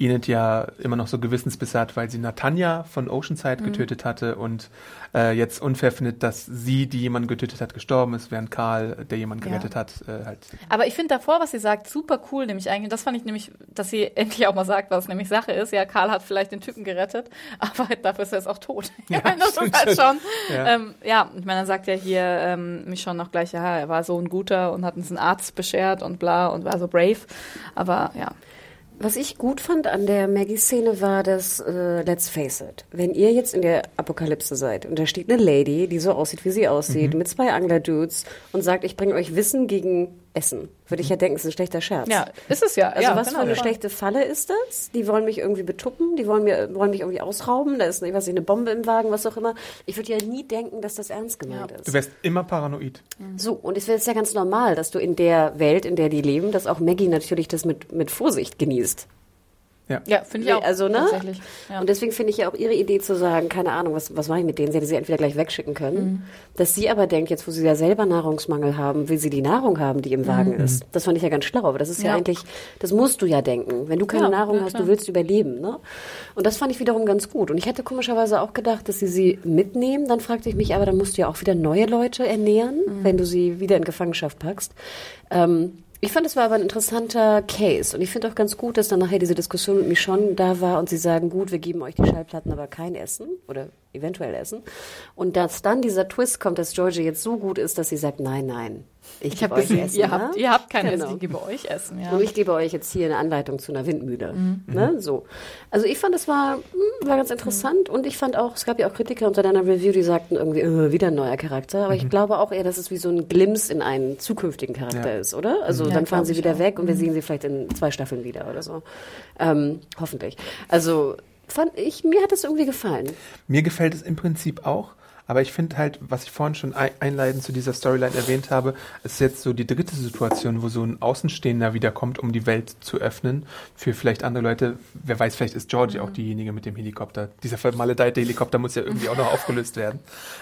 Enid ja immer noch so Gewissensbisse hat, weil sie Natanja von Oceanside getötet hatte und äh, jetzt unfair findet, dass sie, die jemanden getötet hat, gestorben ist, während Karl, der jemanden Ja. gerettet hat, äh, halt. Aber ich finde davor, was sie sagt, super cool, nämlich eigentlich, das fand ich nämlich, dass sie <laughs> endlich auch mal sagt, was nämlich Sache ist. Ja, Karl hat vielleicht den Typen gerettet, <laughs> aber dafür ist er jetzt auch tot. <laughs> Ja, das stimmt ist halt schon. Ja. Ähm, ja, ich meine, dann sagt ja hier ähm, mich schon noch gleich, ja, er war so ein guter und hat uns einen Arzt beschert und bla und war so brave. Aber ja. Was ich gut fand an der Maggie-Szene war das äh, Let's Face It. Wenn ihr jetzt in der Apokalypse seid und da steht eine Lady, die so aussieht, wie sie aussieht, mit zwei Angler-Dudes und sagt, ich bringe euch Wissen gegen essen. Würde ich ja denken, ist ein schlechter Scherz. Ja, ist es ja. Also ja, was genau, für eine ja. schlechte Falle ist das? Die wollen mich irgendwie betuppen, die wollen mir wollen mich irgendwie ausrauben, da ist ich weiß nicht, eine Bombe im Wagen, was auch immer. Ich würde ja nie denken, dass das ernst gemeint Du ist. wärst immer paranoid. So, und es wäre jetzt ja ganz normal, dass du in der Welt, in der die leben, dass auch Maggie natürlich das mit, mit Vorsicht genießt. Ja, finde ich auch. Also, ne? Tatsächlich. Ja. Und deswegen finde ich ja auch ihre Idee zu sagen, keine Ahnung, was, was mache ich mit denen? Sie hätte sie entweder gleich wegschicken können. Mhm. Dass sie aber denkt, jetzt wo sie ja selber Nahrungsmangel haben, will sie die Nahrung haben, die im Wagen ist. Das fand ich ja ganz schlau. Aber das ist ja, Mhm. Ja. eigentlich, das musst du ja denken. Wenn du keine Ja, Nahrung ja, hast, du willst überleben. Ne? Und das fand ich wiederum ganz gut. Und ich hätte komischerweise auch gedacht, dass sie sie mitnehmen. Dann fragte ich mich, aber dann musst du ja auch wieder neue Leute ernähren, Mhm. wenn du sie wieder in Gefangenschaft packst. Ähm, ich fand, es war aber ein interessanter Case. Und ich finde auch ganz gut, dass dann nachher diese Diskussion mit Michonne da war und sie sagen, gut, wir geben euch die Schallplatten, aber kein Essen oder eventuell Essen. Und dass dann dieser Twist kommt, dass Georgie jetzt so gut ist, dass sie sagt, nein, nein, ich, ich gebe habe euch gesehen, Essen. ihr ne? habt, ihr habt kein Genau. Essen, ich gebe euch Essen. Ja. Und ich gebe euch jetzt hier eine Anleitung zu einer Windmühle. Mhm. Ne? So. Also ich fand, es war, hm, war ganz interessant und ich fand auch, es gab ja auch Kritiker unter deiner Review, die sagten irgendwie, äh, wieder ein neuer Charakter. Aber ich glaube auch eher, dass es wie so ein Glimpse in einen zukünftigen Charakter Ja. ist, oder? Also Ja, dann fahren sie wieder auch. weg und wir sehen sie vielleicht in zwei Staffeln wieder oder so. Ähm, hoffentlich. Also fand ich, mir hat es irgendwie gefallen. Mir gefällt es im Prinzip auch, aber ich finde halt, was ich vorhin schon ei- einleitend zu dieser Storyline erwähnt habe, ist jetzt so die dritte Situation, wo so ein Außenstehender wiederkommt, um die Welt zu öffnen. Für vielleicht andere Leute, wer weiß, vielleicht ist Georgie auch diejenige mit dem Helikopter. Dieser vermaledeite Helikopter muss ja irgendwie auch noch aufgelöst werden.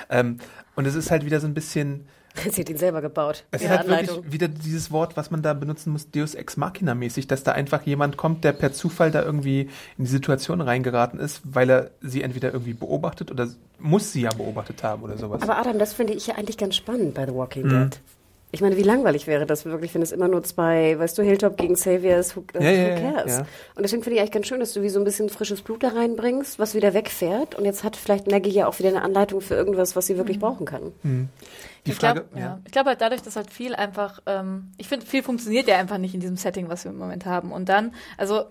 Ähm, und es ist halt wieder so ein bisschen, <laughs> Sie hat ihn selber gebaut. es ist halt wirklich wieder dieses Wort, was man da benutzen muss, Deus Ex Machina mäßig, dass da einfach jemand kommt, der per Zufall da irgendwie in die Situation reingeraten ist, weil er sie entweder irgendwie beobachtet oder muss sie ja beobachtet haben oder sowas. Aber Adam, das finde ich ja eigentlich ganz spannend bei The Walking Mhm. Dead. Ich meine, wie langweilig wäre das wirklich, wenn es immer nur zwei, weißt du, Hilltop gegen Saviors, who, Ja, who cares? ja. Und deswegen finde ich eigentlich ganz schön, dass du wie so ein bisschen frisches Blut da reinbringst, was wieder wegfährt. Und jetzt hat vielleicht Maggie ja auch wieder eine Anleitung für irgendwas, was sie wirklich brauchen kann. Die ich Frage, glaube, ja. ich glaube halt dadurch, dass halt viel einfach, ähm, ich finde, viel funktioniert ja einfach nicht in diesem Setting, was wir im Moment haben. Und dann, also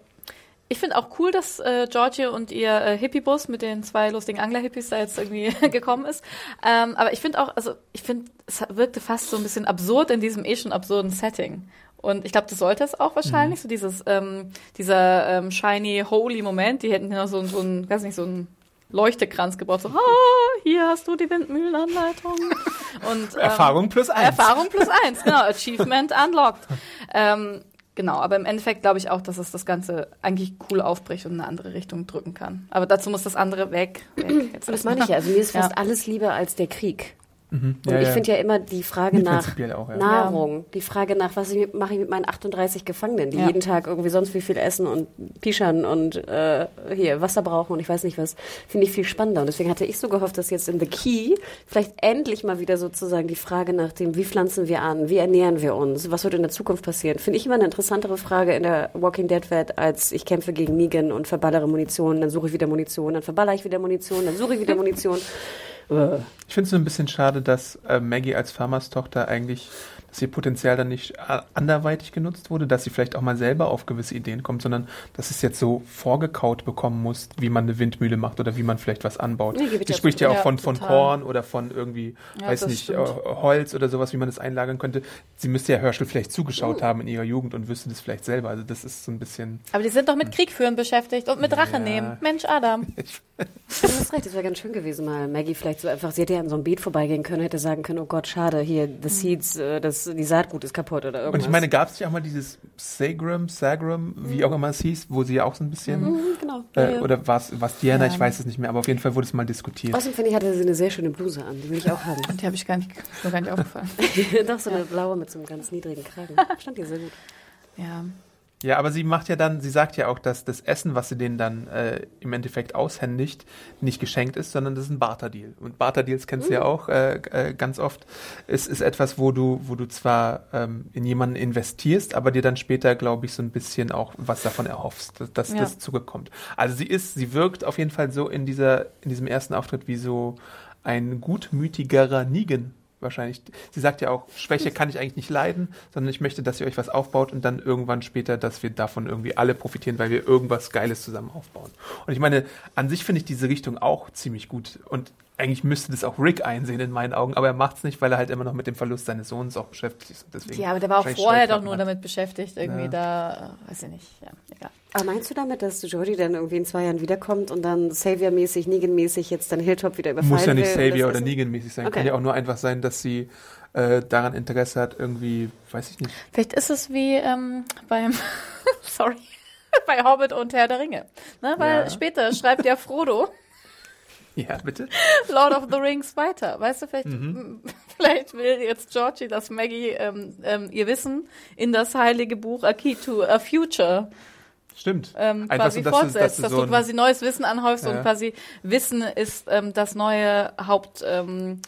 ich finde auch cool, dass äh, Georgie und ihr äh, Hippie-Bus mit den zwei lustigen Angler-Hippies da jetzt irgendwie <laughs> gekommen ist. Ähm, aber ich finde auch, also ich finde, es wirkte fast so ein bisschen absurd in diesem eh schon absurden Setting. Und ich glaube, das sollte es auch wahrscheinlich, so dieses, ähm, dieser ähm, shiny, holy Moment, die hätten ja noch so, so ein, weiß nicht, so ein Leuchtekranz gebraucht, so, ah, hier hast du die Windmühlenanleitung. <laughs> Und, ähm, Erfahrung plus eins. Erfahrung plus eins, genau. <laughs> Achievement unlocked. Ähm, genau, aber im Endeffekt glaube ich auch, dass es das Ganze eigentlich cool aufbricht und in eine andere Richtung drücken kann. Aber dazu muss das andere weg. weg jetzt Und das meine ich ja. Also mir ist Ja. fast alles lieber als der Krieg. Und Ja, ich ja. finde ja immer die Frage nach auch, ja. Nahrung, die Frage nach, was ich mache ich mit meinen 38 Gefangenen, die Ja. jeden Tag irgendwie sonst wie viel essen und pischern und äh, hier Wasser brauchen und ich weiß nicht was, finde ich viel spannender. Und deswegen hatte ich so gehofft, dass jetzt in The Key vielleicht endlich mal wieder sozusagen die Frage nach dem, wie pflanzen wir an, wie ernähren wir uns, was wird in der Zukunft passieren, finde ich immer eine interessantere Frage in der Walking Dead Welt, als ich kämpfe gegen Negan und verballere Munition, dann suche ich wieder Munition, dann verballere ich wieder Munition, dann suche ich wieder Munition. Äh. Ich finde es so ein bisschen schade, dass äh, Maggie als Farmers Tochter eigentlich, dass ihr Potenzial dann nicht äh, anderweitig genutzt wurde, dass sie vielleicht auch mal selber auf gewisse Ideen kommt, sondern dass es jetzt so vorgekaut bekommen muss, wie man eine Windmühle macht oder wie man vielleicht was anbaut. Nee, sie spricht ja auch von, von total. Korn oder von irgendwie, Ja, weiß nicht, äh, stimmt. Holz oder sowas, wie man das einlagern könnte. Sie müsste ja Herschel vielleicht zugeschaut Oh. haben in ihrer Jugend und wüsste das vielleicht selber. Also das ist so ein bisschen. Aber die sind doch mit Krieg führen beschäftigt und mit Rache Ja. nehmen. Mensch, Adam. <laughs> Du hast recht, das wäre ganz schön gewesen, mal Maggie vielleicht so einfach, sie hätte ja an so einem Beet vorbeigehen können, hätte sagen können, oh Gott, schade, hier, the seeds, äh, das, die Saatgut ist kaputt oder irgendwas. Und ich meine, gab es ja auch mal dieses Sagram, Sagram, wie auch immer es hieß, wo sie ja auch so ein bisschen, Mhm, genau. äh, ja, ja. oder war es Diana, Ja. ich weiß es nicht mehr, aber auf jeden Fall wurde es mal diskutiert. Außerdem finde ich, hatte sie eine sehr schöne Bluse an, die will ich auch haben. Die habe ich gar nicht, gar nicht aufgefallen. <laughs> Doch, so eine blaue mit so einem ganz niedrigen Kragen. <laughs> Stand dir sehr gut. Ja. Ja, aber sie macht ja dann, sie sagt ja auch, dass das Essen, was sie denen dann äh, im Endeffekt aushändigt, nicht geschenkt ist, sondern das ist ein Barterdeal. Und Barterdeals kennst du ja auch äh, äh, ganz oft. Es ist etwas, wo du, wo du zwar ähm, in jemanden investierst, aber dir dann später, glaube ich, so ein bisschen auch was davon erhoffst, dass, dass Ja. das zugekommt. Also sie ist, sie wirkt auf jeden Fall so in dieser, in diesem ersten Auftritt wie so ein gutmütigerer Negan. Wahrscheinlich. Sie sagt ja auch, Schwäche kann ich eigentlich nicht leiden, sondern ich möchte, dass ihr euch was aufbaut und dann irgendwann später, dass wir davon irgendwie alle profitieren, weil wir irgendwas Geiles zusammen aufbauen. Und ich meine, an sich finde ich diese Richtung auch ziemlich gut und eigentlich müsste das auch Rick einsehen in meinen Augen, aber er macht es nicht, weil er halt immer noch mit dem Verlust seines Sohnes auch beschäftigt ist. Deswegen Ja, aber der war auch vorher doch nur hat. damit beschäftigt, irgendwie Ja. da, weiß ich nicht, ja, egal. Aber meinst du damit, dass Jodie dann irgendwie in zwei Jahren wiederkommt und dann Savior-mäßig, Negan-mäßig jetzt dann Hilltop wieder überfallen Muss ja nicht will? Savior oder Negan-mäßig sein. Okay. Kann ja auch nur einfach sein, dass sie äh, daran Interesse hat, irgendwie, weiß ich nicht. Vielleicht ist es wie ähm, beim, <laughs> sorry, <laughs> bei Hobbit und Herr der Ringe. Ne? Weil Ja. später schreibt ja Frodo Ja, bitte? Lord of the Rings weiter. Weißt du, vielleicht, Mhm. <laughs> vielleicht will jetzt Georgie, dass Maggie ähm, ähm, ihr Wissen in das heilige Buch A Key to a Future Stimmt. ähm, quasi so, dass du- fortsetzt, dass du dass so du quasi neues Wissen anhäufst Ja. und quasi Wissen ist ähm, das neue Haupt ähm,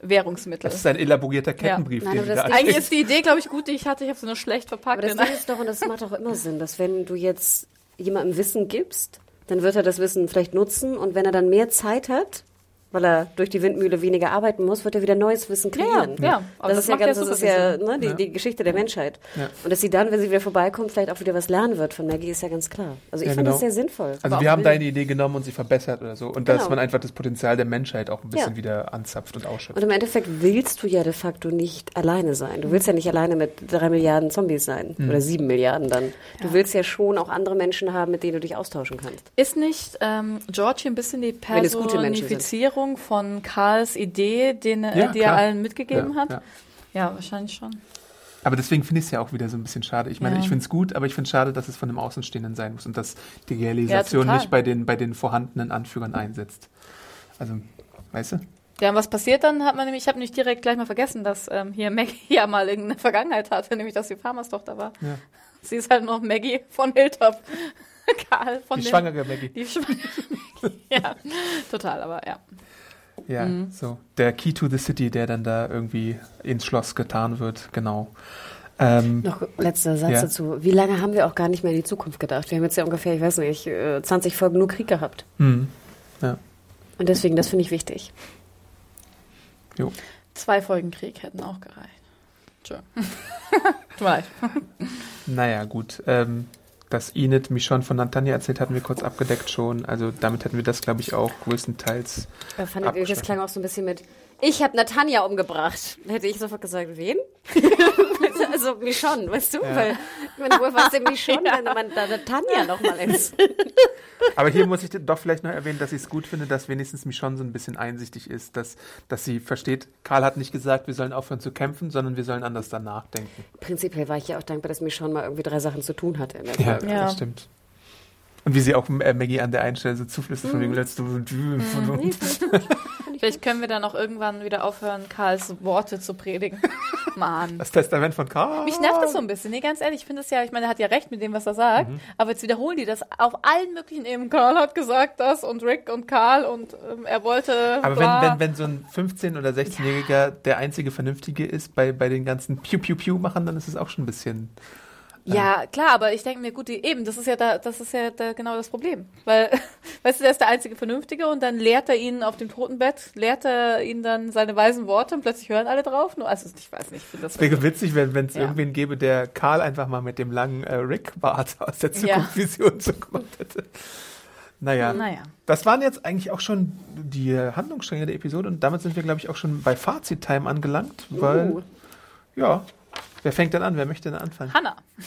Währungsmittel. Das ist ein elaborierter Kettenbrief, Nein, den das da Eigentlich ist die Idee, glaube ich, gut, die ich hatte. Ich habe sie nur schlecht verpackt. Aber das Ding ist doch, und das macht doch immer Sinn, dass wenn du jetzt jemandem Wissen gibst, dann wird er das Wissen vielleicht nutzen. Und wenn er dann mehr Zeit hat, weil er durch die Windmühle weniger arbeiten muss, wird er wieder neues Wissen kreieren. ja. Aber Das, das ist ja ja ganz, das ist ja, ne, die, Ja. die Geschichte der Menschheit. Ja. Und dass sie dann, wenn sie wieder vorbeikommt, vielleicht auch wieder was lernen wird von Maggie, ist ja ganz klar. Also ich Ja, finde genau. das sehr sinnvoll. Also wir haben deine Idee genommen und sie verbessert oder so. Und dass Genau. man einfach das Potenzial der Menschheit auch ein bisschen Ja. wieder anzapft und ausschöpft. Und im Endeffekt willst du ja de facto nicht alleine sein. Du willst ja nicht alleine mit drei Milliarden Zombies sein. Hm. Oder sieben Milliarden dann. Du willst ja schon auch andere Menschen haben, mit denen du dich austauschen kannst. Ist nicht ähm, Georgie ein bisschen die Wenn Personifizierung von Karls Idee, den, Ja, die er klar. allen mitgegeben Ja, hat? ja. Ja, wahrscheinlich schon. Aber deswegen finde ich es ja auch wieder so ein bisschen schade. Ich meine, Ja. ich finde es gut, aber ich finde es schade, dass es von einem Außenstehenden sein muss und dass die Realisation total. nicht bei den, bei den vorhandenen Anführern einsetzt. Also, weißt du? Ja, und was passiert dann? Hat man nämlich, ich habe nicht direkt gleich mal vergessen, dass ähm, hier Maggie <laughs> ja mal irgendeine Vergangenheit hatte, nämlich dass sie Farmers Tochter war. Ja. Sie ist halt noch Maggie von Hilltop. <laughs> Karl von Die dem- schwangere Maggie. Die schwangere Maggie. <laughs> Ja, total, aber ja. Ja, Mhm. so. Der Key to the City, der dann da irgendwie ins Schloss getan wird, genau. Ähm, Noch letzter Satz Ja. dazu. Wie lange haben wir auch gar nicht mehr in die Zukunft gedacht? Wir haben jetzt ja ungefähr, ich weiß nicht, äh, 20 Folgen nur Krieg gehabt. hm, ja, Und deswegen, das finde ich wichtig. jo. Zwei Folgen Krieg hätten auch gereicht. Tschö. Tut mir leid. Naja, gut. Ähm, dass Enid mich schon von Natanja erzählt, hatten wir kurz abgedeckt schon. Also damit hätten wir das, glaube ich, auch größtenteils. Da fand ich, das klang auch so ein bisschen mit, ich habe Natanja umgebracht. Hätte ich sofort gesagt, wen? <laughs> <laughs> also Michonne, weißt du? Weil, ich meine, woher weiß denn Michonne, wenn man da Natanja nochmal ist? <laughs> Aber hier muss ich doch vielleicht noch erwähnen, dass ich es gut finde, dass wenigstens Michonne so ein bisschen einsichtig ist, dass, dass sie versteht, Karl hat nicht gesagt, wir sollen aufhören zu kämpfen, sondern wir sollen anders danach denken. Prinzipiell war ich ja auch dankbar, dass Michonne mal irgendwie drei Sachen zu tun hatte. In der Ja, Folge. Ja. das stimmt. Und wie sie auch äh, Maggie an der einen Stelle so zuflüstert von wegen letzte <laughs> Vielleicht können wir dann auch irgendwann wieder aufhören, Karls Worte zu predigen. Mann. Das Testament von Karl. Mich nervt das so ein bisschen. Nee, ganz ehrlich, ich finde es ja, ich meine, er hat ja recht mit dem, was er sagt, Mhm. aber jetzt wiederholen die das auf allen möglichen Ebenen. Karl hat gesagt das und Rick und Karl und ähm, er wollte. Aber bla. wenn, wenn, wenn so ein 15- oder 16-Jähriger der einzige Vernünftige ist bei, bei den ganzen Piu-Piu-Piu-Machern, dann ist es auch schon ein bisschen. Ja, klar, aber ich denke mir, gut, die, eben, das ist ja da, das ist ja da genau das Problem. Weil, <laughs> weißt du, der ist der einzige Vernünftige und dann lehrt er ihn auf dem Totenbett, lehrt er ihn dann seine weisen Worte und plötzlich hören alle drauf. Nur, also ich weiß nicht, ich finde das. Wäre witzig, wenn es Ja. irgendwen gäbe, der Karl einfach mal mit dem langen äh, Rick-Bart <laughs> aus der Ja. Zukunftsvision so gemacht hätte. Naja. Naja. Das waren jetzt eigentlich auch schon die Handlungsstränge der Episode und damit sind wir, glaube ich, auch schon bei Fazit-Time angelangt, weil, Uh. ja, wer fängt denn an? Wer möchte denn anfangen? Hanna. <laughs>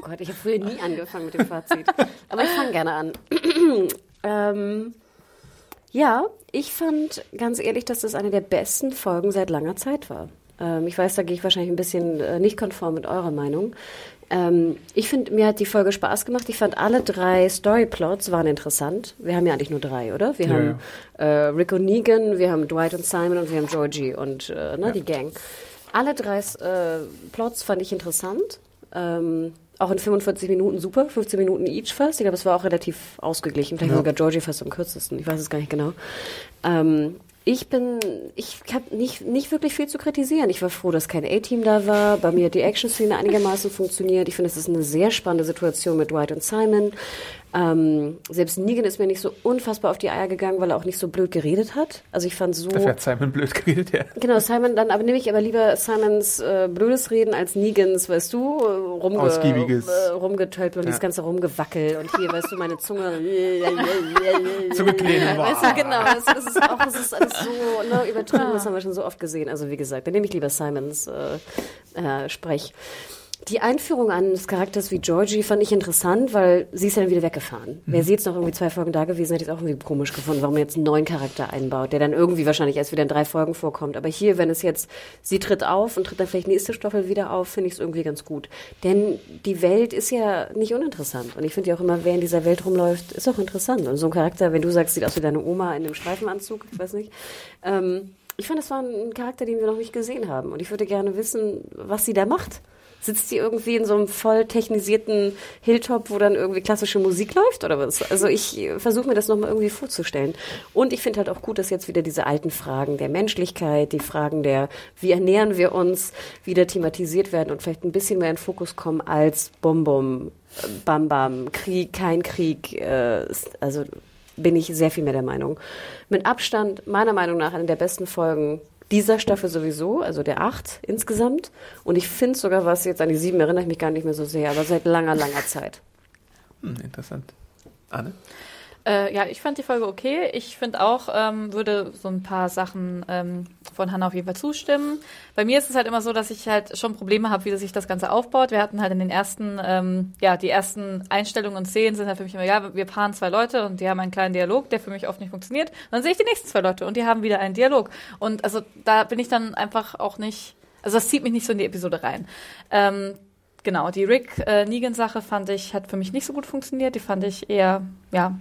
Oh Gott, ich habe früher nie angefangen mit dem Fazit. Aber ich fange gerne an. <clears throat> ähm, ja, ich fand ganz ehrlich, dass das eine der besten Folgen seit langer Zeit war. Ähm, ich weiß, da gehe ich wahrscheinlich ein bisschen äh, nicht konform mit eurer Meinung. Ähm, ich finde, mir hat die Folge Spaß gemacht. Ich fand alle drei Storyplots waren interessant. Wir haben ja eigentlich nur drei, oder? Wir Ja, haben Äh, Rick und Negan, wir haben Dwight und Simon und wir haben Georgie und äh, ne, die Gang. Alle drei äh, Plots fand ich interessant. Ähm, auch in 45 Minuten super, 15 Minuten each fast. Ich glaube, es war auch relativ ausgeglichen. Vielleicht Ja. sogar Georgie fast am kürzesten. Ich weiß es gar nicht genau. Ähm, ich bin, ich habe nicht, nicht wirklich viel zu kritisieren. Ich war froh, dass kein A-Team da war. Bei mir hat die Action-Szene einigermaßen funktioniert. Ich finde, es ist eine sehr spannende Situation mit Dwight und Simon. Ähm, selbst Negan ist mir nicht so unfassbar auf die Eier gegangen, weil er auch nicht so blöd geredet hat. Also ich fand so. Dafür hat Simon blöd geredet, ja. Genau, Simon, dann aber nehme ich aber lieber Simons äh, blödes Reden als Negans, weißt du, rumge Ausgiebiges. äh, rumgetölpelt und Ja. dieses ganze Rumgewackel und hier, weißt du, meine Zunge. <laughs> Zunge kleben. Weißt du, genau, es, es ist auch, es ist alles so ne, übertrieben, das haben wir schon so oft gesehen. Also wie gesagt, dann nehme ich lieber Simons äh, äh, Sprech. Die Einführung eines Charakters wie Georgie fand ich interessant, weil sie ist ja dann wieder weggefahren. Wäre sie jetzt noch irgendwie zwei Folgen da gewesen, hätte ich es auch irgendwie komisch gefunden, warum man jetzt einen neuen Charakter einbaut, der dann irgendwie wahrscheinlich erst wieder in drei Folgen vorkommt. Aber hier, wenn es jetzt, sie tritt auf und tritt dann vielleicht nächste Staffel wieder auf, finde ich es irgendwie ganz gut. Denn die Welt ist ja nicht uninteressant. Und ich finde ja auch immer, wer in dieser Welt rumläuft, ist auch interessant. Und so ein Charakter, wenn du sagst, sieht aus wie deine Oma in einem Streifenanzug, ich weiß nicht, ähm, ich fand, das war ein Charakter, den wir noch nicht gesehen haben. Und ich würde gerne wissen, was sie da macht. Sitzt die irgendwie in so einem voll technisierten Hilltop, wo dann irgendwie klassische Musik läuft oder was? Also ich versuche mir das nochmal irgendwie vorzustellen. Und ich finde halt auch gut, dass jetzt wieder diese alten Fragen der Menschlichkeit, die Fragen der, wie ernähren wir uns, wieder thematisiert werden und vielleicht ein bisschen mehr in Fokus kommen als äh, Bam Bam, Krieg, kein Krieg. Äh, also bin ich sehr viel mehr der Meinung. Mit Abstand, meiner Meinung nach, eine der besten Folgen dieser Staffel sowieso, also der acht insgesamt. Und ich finde sogar was, jetzt an die sieben erinnere ich mich gar nicht mehr so sehr, aber seit langer, langer Zeit. Hm, interessant. Anne? Äh, ja, ich fand die Folge okay. Ich finde auch, ähm, würde so ein paar Sachen ähm, von Hannah auf jeden Fall zustimmen. Bei mir ist es halt immer so, dass ich halt schon Probleme habe, wie sich das Ganze aufbaut. Wir hatten halt in den ersten, ähm, ja, die ersten Einstellungen und Szenen sind halt für mich immer, ja, wir paaren zwei Leute und die haben einen kleinen Dialog, der für mich oft nicht funktioniert. Und dann sehe ich die nächsten zwei Leute und die haben wieder einen Dialog. Und also da bin ich dann einfach auch nicht, also das zieht mich nicht so in die Episode rein. Ähm, genau, die Rick äh, fand ich, hat für mich nicht so gut funktioniert. Die fand ich eher, ja,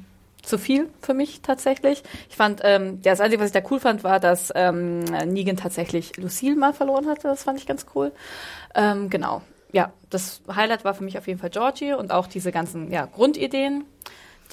zu viel für mich tatsächlich. Ich fand, ähm, ja, das Einzige, was ich da cool fand, war, dass ähm, Negan tatsächlich Lucille mal verloren hatte. Das fand ich ganz cool. Ähm, genau. Ja, das Highlight war für mich auf jeden Fall Georgie und auch diese ganzen ja, Grundideen,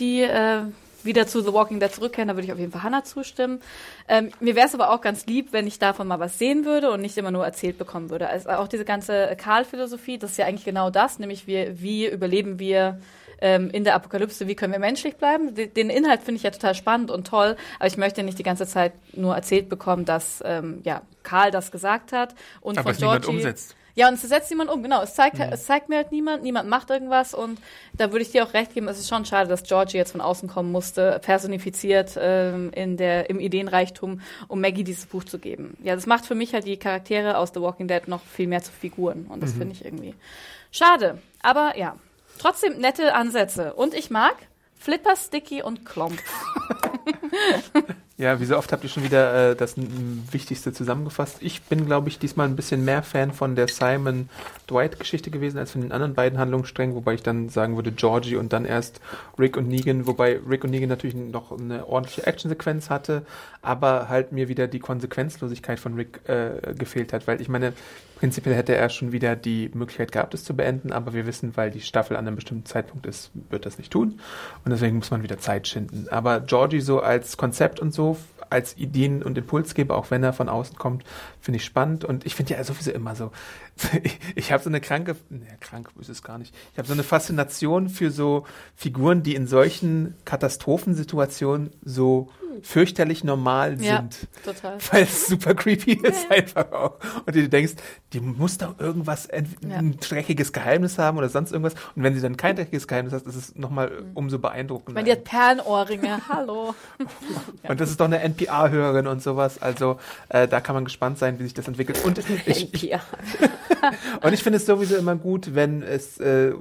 die äh, wieder zu The Walking Dead zurückkehren. Da würde ich auf jeden Fall Hannah zustimmen. Ähm, mir wäre es aber auch ganz lieb, wenn ich davon mal was sehen würde und nicht immer nur erzählt bekommen würde. Also auch diese ganze Karl-Philosophie, das ist ja eigentlich genau das, nämlich wir, wie überleben wir ähm, in der Apokalypse, wie können wir menschlich bleiben. Den- Inhalt finde ich ja total spannend und toll, aber ich möchte nicht die ganze Zeit nur erzählt bekommen, dass ähm, ja, Karl das gesagt hat und Aber von Georgie- umsetzt. Ja, und es setzt niemand um, genau. Es zeigt, es zeigt mir halt niemand, niemand macht irgendwas und da würde ich dir auch recht geben, es ist schon schade, dass Georgie jetzt von außen kommen musste, personifiziert ähm, in der, im Ideenreichtum, um Maggie dieses Buch zu geben. Ja, das macht für mich halt die Charaktere aus The Walking Dead noch viel mehr zu Figuren und das finde ich irgendwie schade. Aber ja, trotzdem nette Ansätze und ich mag Flipper, Sticky und Klomp. <laughs> Ja, wie so oft habt ihr schon wieder äh, das Wichtigste zusammengefasst. Ich bin, glaube ich, diesmal ein bisschen mehr Fan von der Simon-Dwight-Geschichte gewesen als von den anderen beiden Handlungssträngen, wobei ich dann sagen würde Georgie und dann erst Rick und Negan, wobei Rick und Negan natürlich noch eine ordentliche Actionsequenz hatte, aber halt mir wieder die Konsequenzlosigkeit von Rick äh, gefehlt hat, weil ich meine, prinzipiell hätte er schon wieder die Möglichkeit gehabt, es zu beenden, aber wir wissen, weil die Staffel an einem bestimmten Zeitpunkt ist, wird das nicht tun. Und deswegen muss man wieder Zeit schinden. Aber Georgie so als Konzept und so, als Ideen- und Impulsgeber, auch wenn er von außen kommt, finde ich spannend. Und ich finde ja sowieso immer so, ich, <laughs> ich habe so eine kranke, ne, krank ist es gar nicht, ich habe so eine Faszination für so Figuren, die in solchen Katastrophensituationen so fürchterlich normal Ja, sind. total. <laughs> Weil es super creepy ist einfach auch. Und du denkst, die muss doch irgendwas, Ja. ein dreckiges Geheimnis haben oder sonst irgendwas. Und wenn sie dann kein dreckiges Geheimnis hat, ist es nochmal umso Ich beeindruckender. meine, die hat Perlenohrringe, <laughs> hallo. <laughs> Und das ist doch eine NPR-Hörerin und sowas. Also äh, da kann man gespannt sein, wie sich das entwickelt. Und ich, ich, Ja. und ich finde es sowieso immer gut, wenn es äh,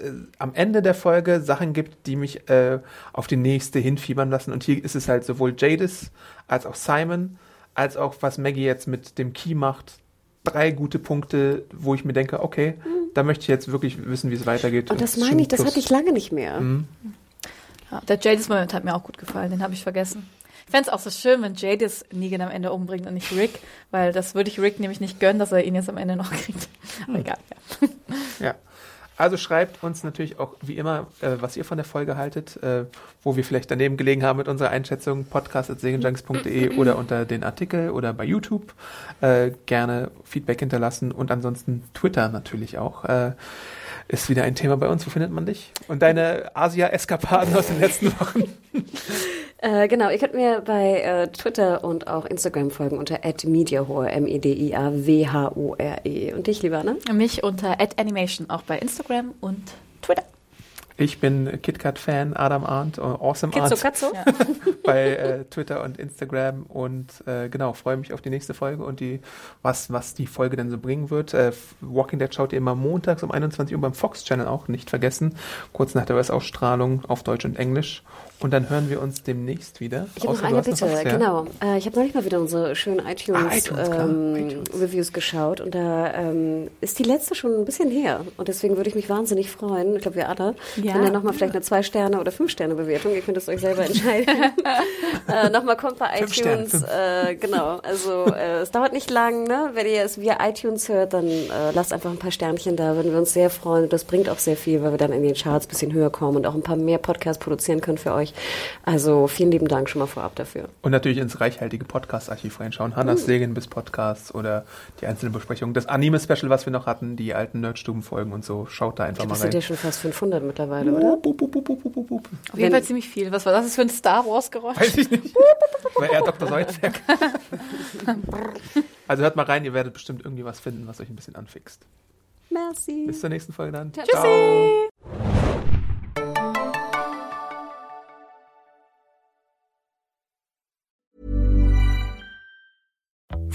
äh, am Ende der Folge Sachen gibt, die mich äh, auf die nächste hinfiebern lassen. Und hier ist es halt sowohl Jadis als auch Simon, als auch was Maggie jetzt mit dem Key macht. Drei gute Punkte, wo ich mir denke, okay, da möchte ich jetzt wirklich wissen, wie es weitergeht. Und das ist meine ich, das hatte ich lange nicht mehr. Ja, der Jadis-Moment hat mir auch gut gefallen, den habe ich vergessen. Ich fände es auch so schön, wenn Jadis Negan am Ende umbringt und nicht Rick, weil das würde ich Rick nämlich nicht gönnen, dass er ihn jetzt am Ende noch <laughs> kriegt. Aber egal, ja. Ja. Also schreibt uns natürlich auch wie immer, äh, was ihr von der Folge haltet, äh, wo wir vielleicht daneben gelegen haben mit unserer Einschätzung, podcast.segenjunks.de <laughs> oder unter den Artikel oder bei YouTube. Äh, gerne Feedback hinterlassen und ansonsten Twitter natürlich auch. Äh, ist wieder ein Thema bei uns. Wo findet man dich? Und deine Asia-Eskapaden aus den letzten Wochen? <laughs> Äh, genau, ihr könnt mir bei äh, Twitter und auch Instagram folgen unter @mediahore, M-E-D-I-A-W-H-O-R-E. Und dich, lieber, ne? Mich unter @animation auch bei Instagram und Twitter. Ich bin KitKat-Fan, Adam Arndt, äh, Awesome Kitzo, Arndt Katzo. <laughs> bei äh, Twitter und Instagram und äh, genau, freue mich auf die nächste Folge und die, was, was die Folge denn so bringen wird. Äh, Walking Dead schaut ihr immer montags um 21 Uhr beim Fox Channel auch, nicht vergessen, kurz nach der US-Ausstrahlung auf Deutsch und Englisch. Und dann hören wir uns demnächst wieder. Ich habe noch eine Bitte, ja. genau. Äh, ich habe neulich mal wieder unsere schönen iTunes, Ah, iTunes, ähm, geschaut und da ähm, ist die letzte schon ein bisschen her und deswegen würde ich mich wahnsinnig freuen, ich glaube wir alle, Ja. wenn da nochmal vielleicht eine zwei Sterne oder fünf Sterne Bewertung, ihr könnt es euch selber entscheiden, <laughs> äh, nochmal kommt bei Fünf Sterne, iTunes, fünf. äh, genau, also äh, es dauert nicht lang, ne? wenn ihr es via iTunes hört, dann äh, lasst einfach ein paar Sternchen da, würden wir uns sehr freuen und das bringt auch sehr viel, weil wir dann in den Charts ein bisschen höher kommen und auch ein paar mehr Podcasts produzieren können für euch. Also vielen lieben Dank schon mal vorab dafür. Und natürlich ins reichhaltige Podcast-Archiv reinschauen. Hannas Segen bis Podcasts oder die einzelnen Besprechungen. Das Anime-Special, was wir noch hatten, die alten Nerdstuben-Folgen und so. Schaut da einfach mal Das sind rein. ja schon fast 500 mittlerweile, oder? Bup, bup, bup. Auf jeden Fall ziemlich viel. Was war das für ein Star Wars Geräusch? Weiß ich nicht. War er Dr. Seutzberg. also hört mal rein, ihr werdet bestimmt irgendwie was finden, was euch ein bisschen anfixt. Merci. Bis zur nächsten Folge dann. Tschüssi.